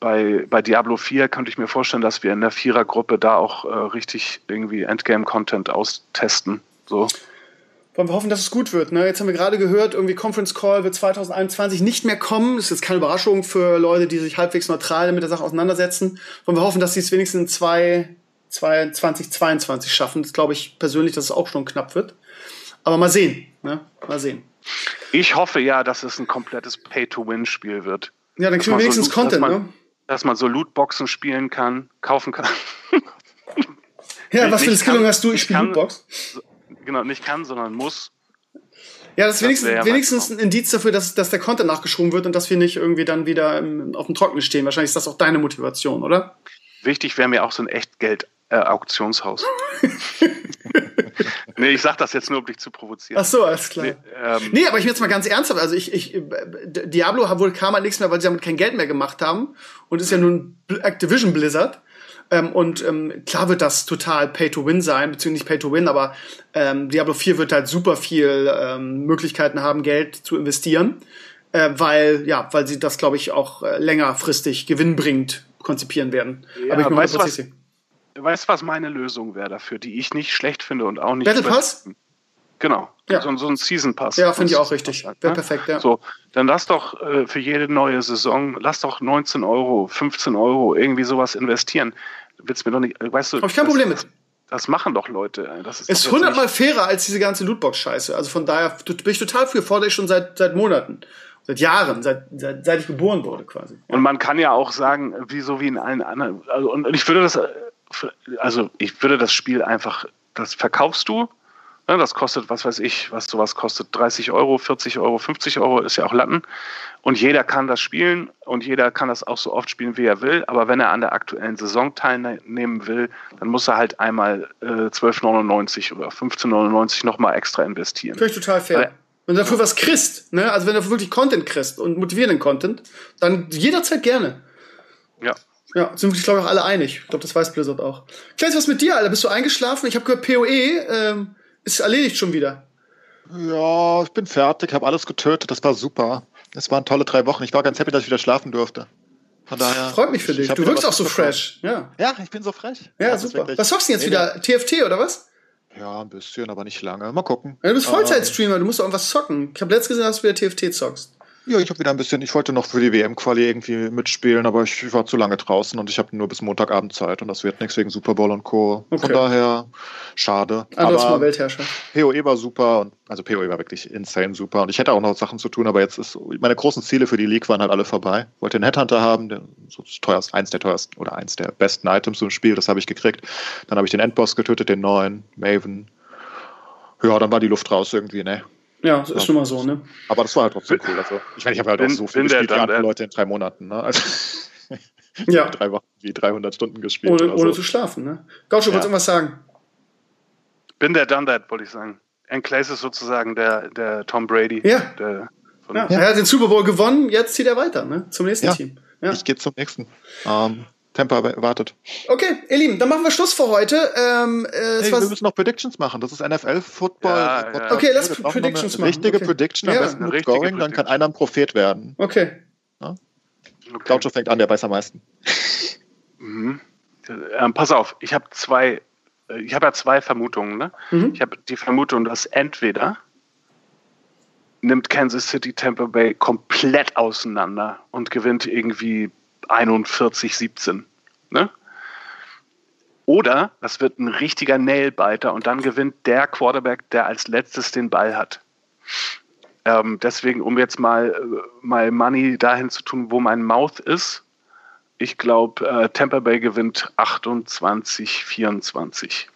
bei, bei Diablo 4 könnte ich mir vorstellen, dass wir in der Vierergruppe da auch äh, richtig irgendwie Endgame-Content austesten. So. Wollen wir hoffen, dass es gut wird. Ne? Jetzt haben wir gerade gehört, irgendwie Conference Call wird 2021 nicht mehr kommen. Das ist jetzt keine Überraschung für Leute, die sich halbwegs neutral mit der Sache auseinandersetzen. Wollen wir hoffen, dass sie es wenigstens in zwei, zwei, 2022 schaffen. Das glaube ich persönlich, dass es auch schon knapp wird. Aber mal sehen. Ne? Mal sehen. Ich hoffe ja, dass es ein komplettes Pay-to-Win-Spiel wird. Ja, dann kriegen wir wenigstens so, Content, dass man, ne? Dass man so Lootboxen spielen kann, kaufen kann. ja, was für eine Skillung hast du? Ich spiele Lootbox. Genau, nicht kann, sondern muss. Ja, das ist wenigstens, ja wenigstens ein Indiz dafür, dass, dass der Content nachgeschoben wird und dass wir nicht irgendwie dann wieder im, auf dem Trockenen stehen. Wahrscheinlich ist das auch deine Motivation, oder? Wichtig wäre mir auch so ein Echtgeld-Auktionshaus. Äh, nee, ich sag das jetzt nur, um dich zu provozieren. Ach so, alles klar. Nee, ähm, nee aber ich bin jetzt mal ganz ernsthaft. Also ich, ich Diablo wohl kam halt nichts mehr, weil sie damit kein Geld mehr gemacht haben. Und ist ja nun Activision Blizzard. Ähm, und ähm, klar wird das total Pay-to-Win sein, beziehungsweise nicht Pay-to-Win, aber ähm, Diablo 4 wird halt super viel ähm, Möglichkeiten haben, Geld zu investieren, äh, weil, ja, weil sie das, glaube ich, auch äh, längerfristig gewinnbringend konzipieren werden. Ja, aber ich weißt, was, weißt du, was meine Lösung wäre dafür, die ich nicht schlecht finde und auch nicht. Battle Pass? Genau. Ja. So, so ein Season Pass. Ja, finde ich auch richtig. Halt, wäre ne? perfekt, ja. So, dann lass doch äh, für jede neue Saison, lass doch 19 Euro, 15 Euro irgendwie sowas investieren. Willst mir doch nicht, weißt du. Habe ich kein das, Problem mit. Das machen doch Leute. Das ist, ist hundertmal fairer als diese ganze Lootbox-Scheiße. Also von daher bin ich total für, fordere ich schon seit, seit Monaten seit Jahren, seit, seit, seit ich geboren wurde quasi. Und man kann ja auch sagen, wie so wie in allen anderen, also, und ich würde das also ich würde das Spiel einfach, das verkaufst du, das kostet, was weiß ich, was sowas kostet, 30 Euro, 40 Euro, 50 Euro, ist ja auch Latten. Und jeder kann das spielen und jeder kann das auch so oft spielen, wie er will. Aber wenn er an der aktuellen Saison teilnehmen will, dann muss er halt einmal äh, 12,99 oder 15,99 nochmal extra investieren. Finde ich total fair. Weil, Wenn du dafür was kriegst, ne? Also wenn du wirklich Content kriegst und motivierenden Content, dann jederzeit gerne. Ja. Ja, sind wir, glaube ich, auch alle einig. Ich glaube, das weiß Blizzard auch. Kleines, was mit dir, Alter? Bist du eingeschlafen? Ich habe gehört, PoE ähm, ist erledigt schon wieder. Ja, ich bin fertig, habe alles getötet, das war super. Es waren tolle drei Wochen. Ich war ganz happy, dass ich wieder schlafen durfte. Von daher. Freut mich für dich. Du wirkst auch so fresh. Ja. ja, ich bin so fresh. Ja, ja super. Was zockst du jetzt wieder? TFT oder was? Ja, ein bisschen, aber nicht lange. Mal gucken. Ja, du bist Vollzeitstreamer, du musst auch irgendwas zocken. Ich habe letztes gesehen, dass du wieder TFT zockst. Ja, ich habe wieder ein bisschen, ich wollte noch für die WM-Quali irgendwie mitspielen, aber ich war zu lange draußen und ich habe nur bis Montagabend Zeit und das wird nichts wegen Super Bowl und Co. Okay. Von daher schade. Anders aber mal Weltherrscher. PoE war super und also PoE war wirklich insane super und ich hätte auch noch Sachen zu tun, aber jetzt ist meine großen Ziele für die League waren halt alle vorbei. Ich wollte den Headhunter haben, der so teuerst, eins der teuersten oder eins der besten Items im Spiel, das habe ich gekriegt. Dann habe ich den Endboss getötet, den neuen, Maven. Ja, dann war die Luft raus irgendwie, ne? Ja, das ist schon mal so, ne? Aber das war halt trotzdem cool. Also, ich meine, ich habe halt bin, auch so viel gespielt wie andere Leute in drei Monaten, ne? Also, ja. drei Wochen wie 300 Stunden gespielt. Ohne, ohne so. zu schlafen, ne? Gaucho, ja. wolltest du irgendwas sagen? Bin der Done That, wollte ich sagen. Enclays ist sozusagen der, der Tom Brady. Ja. Der, ja. Er hat den Super Bowl gewonnen, jetzt zieht er weiter, ne? Zum nächsten ja. Team. Ja. Ich gehe zum nächsten. Ähm, Tampa wartet. Okay, ihr Lieben, dann machen wir Schluss für heute. Ähm, äh, hey, wir müssen noch Predictions machen. Das ist NFL-Football. Ja, ja. Okay, lass Predictions eine machen. Richtige okay. Prediction, am ja. besten mit Going, dann kann einer ein Prophet werden. Okay. Ja? okay. Gaucho fängt an, der weiß am meisten. Mhm. Ähm, pass auf, ich habe zwei, äh, ich habe ja zwei Vermutungen. Ne? Mhm. Ich habe die Vermutung, dass entweder nimmt Kansas City Tampa Bay komplett auseinander und gewinnt irgendwie 41, 17. Ne? Oder das wird ein richtiger Nailbiter und dann gewinnt der Quarterback, der als letztes den Ball hat. Ähm, deswegen, um jetzt mal, äh, mal Money dahin zu tun, wo mein Mouth ist, ich glaube, äh, Tampa Bay gewinnt 28, 24.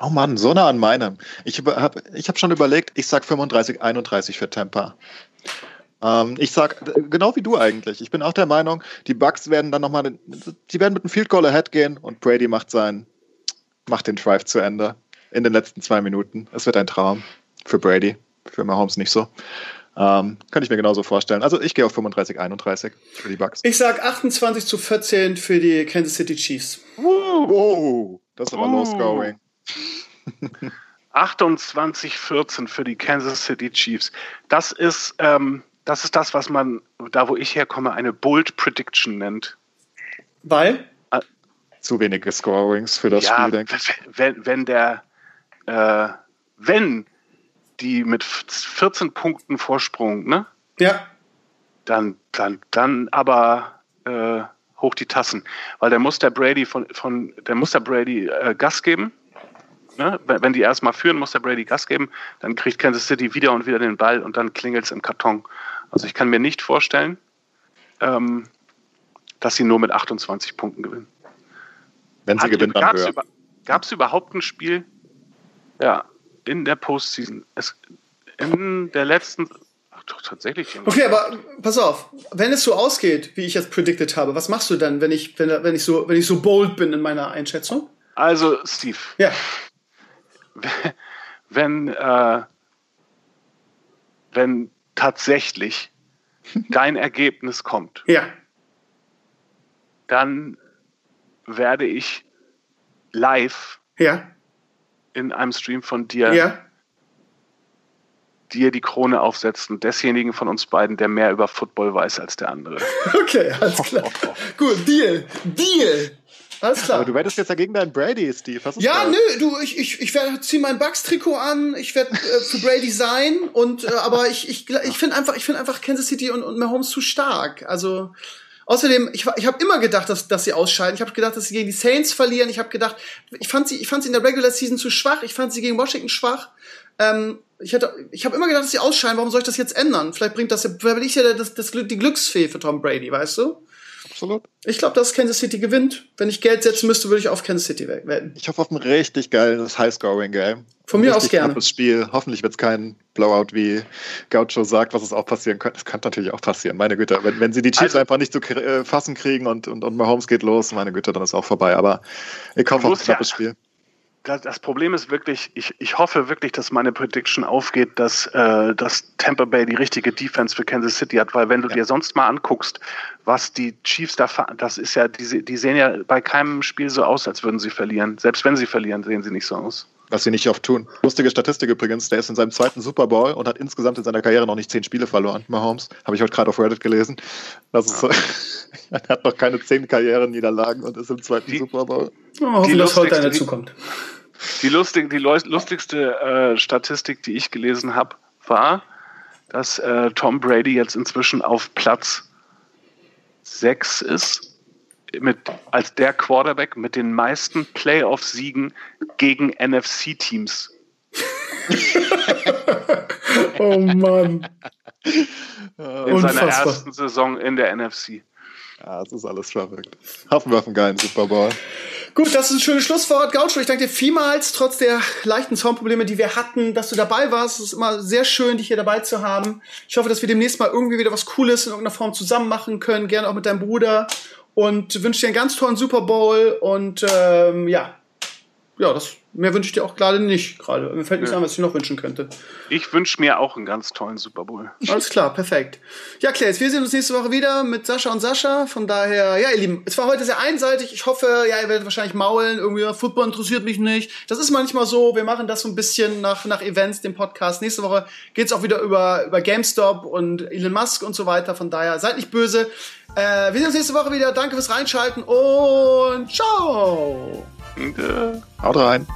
Oh Mann, so nah an meinem. Ich habe ich hab schon überlegt, ich sag 35, 31 für Tampa. Ähm, ich sag, genau wie du eigentlich. Ich bin auch der Meinung, die Bucks werden dann nochmal, die werden mit einem Field Goal ahead gehen und Brady macht sein, macht den Drive zu Ende in den letzten zwei Minuten. Es wird ein Traum für Brady, für Mahomes nicht so. Ähm, könnte ich mir genauso vorstellen. Also ich gehe auf 35, 31 für die Bucks. Ich sag 28 zu 14 für die Kansas City Chiefs. Wow, das ist aber low scoring. 28, 14 für die Kansas City Chiefs. Das ist, ähm, das ist das, was man, da wo ich herkomme, eine Bold Prediction nennt. Weil? Äh, Zu wenige Scorings für das ja, Spiel, denke ich. Wenn, wenn der, äh, wenn die mit 14 Punkten Vorsprung, ne? Ja. Dann, dann, dann aber äh, hoch die Tassen. Weil der muss der Brady von, von der muss der Brady äh, Gas geben. Ne? Wenn die erstmal führen, muss der Brady Gas geben, dann kriegt Kansas City wieder und wieder den Ball und dann klingelt es im Karton. Also ich kann mir nicht vorstellen, ähm, dass sie nur mit 28 Punkten gewinnen. Wenn sie Hat, gewinnen, dann höher. Gab es überhaupt ein Spiel ja, in der Postseason? Es, in der letzten Ach, doch, tatsächlich. Okay, aber pass auf, wenn es so ausgeht, wie ich jetzt predicted habe, was machst du dann, wenn ich, wenn, wenn ich so, wenn ich so bold bin in meiner Einschätzung? Also, Steve. Ja. Wenn, äh, wenn tatsächlich dein Ergebnis kommt, ja. dann werde ich live ja. in einem Stream von dir ja. dir die Krone aufsetzen, desjenigen von uns beiden, der mehr über Football weiß als der andere. Okay, alles klar. Gut, Deal. Deal. Alles klar. Aber du werdest jetzt dagegen deinen Brady, Steve. Ja, das? nö, du, ich, ich, ich werde zieh mein Bucks-Trikot an, ich werde äh, für Brady sein und äh, aber ich, ich, ich finde einfach, ich finde einfach Kansas City und, und Mahomes zu stark. Also Außerdem, ich, ich habe immer gedacht, dass, dass sie ausscheiden. Ich habe gedacht, dass sie gegen die Saints verlieren. Ich habe gedacht, ich fand sie, ich fand sie in der Regular Season zu schwach. Ich fand sie gegen Washington schwach. Ähm, ich hätte, ich habe immer gedacht, dass sie ausscheiden. Warum soll ich das jetzt ändern? Vielleicht bringt das, vielleicht bin ich ja das, das, die Glücksfee für Tom Brady, weißt du? Absolut. Ich glaube, dass Kansas City gewinnt. Wenn ich Geld setzen müsste, würde ich auf Kansas City wetten. Ich hoffe auf ein richtig geiles High-Scoring-Game. Von mir aus gerne. Spiel. Hoffentlich wird es kein Blowout, wie Gaucho sagt, was es auch passieren könnte. Es kann natürlich auch passieren. Meine Güte, wenn, wenn sie die Chiefs also, einfach nicht zu äh, fassen kriegen und, und, und Mahomes geht los, meine Güte, dann ist auch vorbei. Aber ich hoffe auf ein knappes ja, Spiel. Das, Problem ist wirklich, ich, ich hoffe wirklich, dass meine Prediction aufgeht, dass, äh, dass Tampa Bay die richtige Defense für Kansas City hat, weil wenn du Ja. dir sonst mal anguckst, was die Chiefs da, das ist ja, die, die sehen ja bei keinem Spiel so aus, als würden sie verlieren. Selbst wenn sie verlieren, sehen sie nicht so aus. Was sie nicht oft tun. Lustige Statistik übrigens, der ist in seinem zweiten Super Bowl und hat insgesamt in seiner Karriere noch nicht zehn Spiele verloren. Mahomes, habe ich heute gerade auf Reddit gelesen. Das ist so, er hat noch keine zehn Karrierenniederlagen und ist im zweiten Die- Super Bowl. Oh, hoffen, Die dass heute einer zukommt. Die, lustig, die lustigste äh, Statistik, die ich gelesen habe, war, dass äh, Tom Brady jetzt inzwischen auf Platz 6 ist, mit, als der Quarterback mit den meisten Playoff-Siegen gegen NFC-Teams. Oh Mann. In Unfassbar. seiner ersten Saison in der NFC. Ja, es ist alles verrückt. Hoffen wir auf einen geilen Super Bowl. Gut, das ist ein schönes Schlusswort. Gaucho, ich danke dir vielmals, trotz der leichten Soundprobleme, die wir hatten, dass du dabei warst. Es ist immer sehr schön, dich hier dabei zu haben. Ich hoffe, dass wir demnächst mal irgendwie wieder was Cooles in irgendeiner Form zusammen machen können. Gerne auch mit deinem Bruder. Und wünsche dir einen ganz tollen Super Bowl. Und ähm, ja, ja, das mehr wünsche ich dir auch gerade nicht. Gerade mir fällt nichts Ja. an, was ich dir noch wünschen könnte. Ich wünsche mir auch einen ganz tollen Super Bowl. Alles klar, perfekt. Ja, Claes, wir sehen uns nächste Woche wieder mit Sascha und Sascha. Von daher, ja, ihr Lieben, es war heute sehr einseitig. Ich hoffe, ja, ihr werdet wahrscheinlich maulen. Irgendwie, ja, Football interessiert mich nicht. Das ist manchmal so. Wir machen das so ein bisschen nach, nach Events, dem Podcast. Nächste Woche geht's auch wieder über, über GameStop und Elon Musk und so weiter. Von daher, seid nicht böse. Äh, wir sehen uns nächste Woche wieder. Danke fürs Reinschalten und ciao. Äh, haut rein.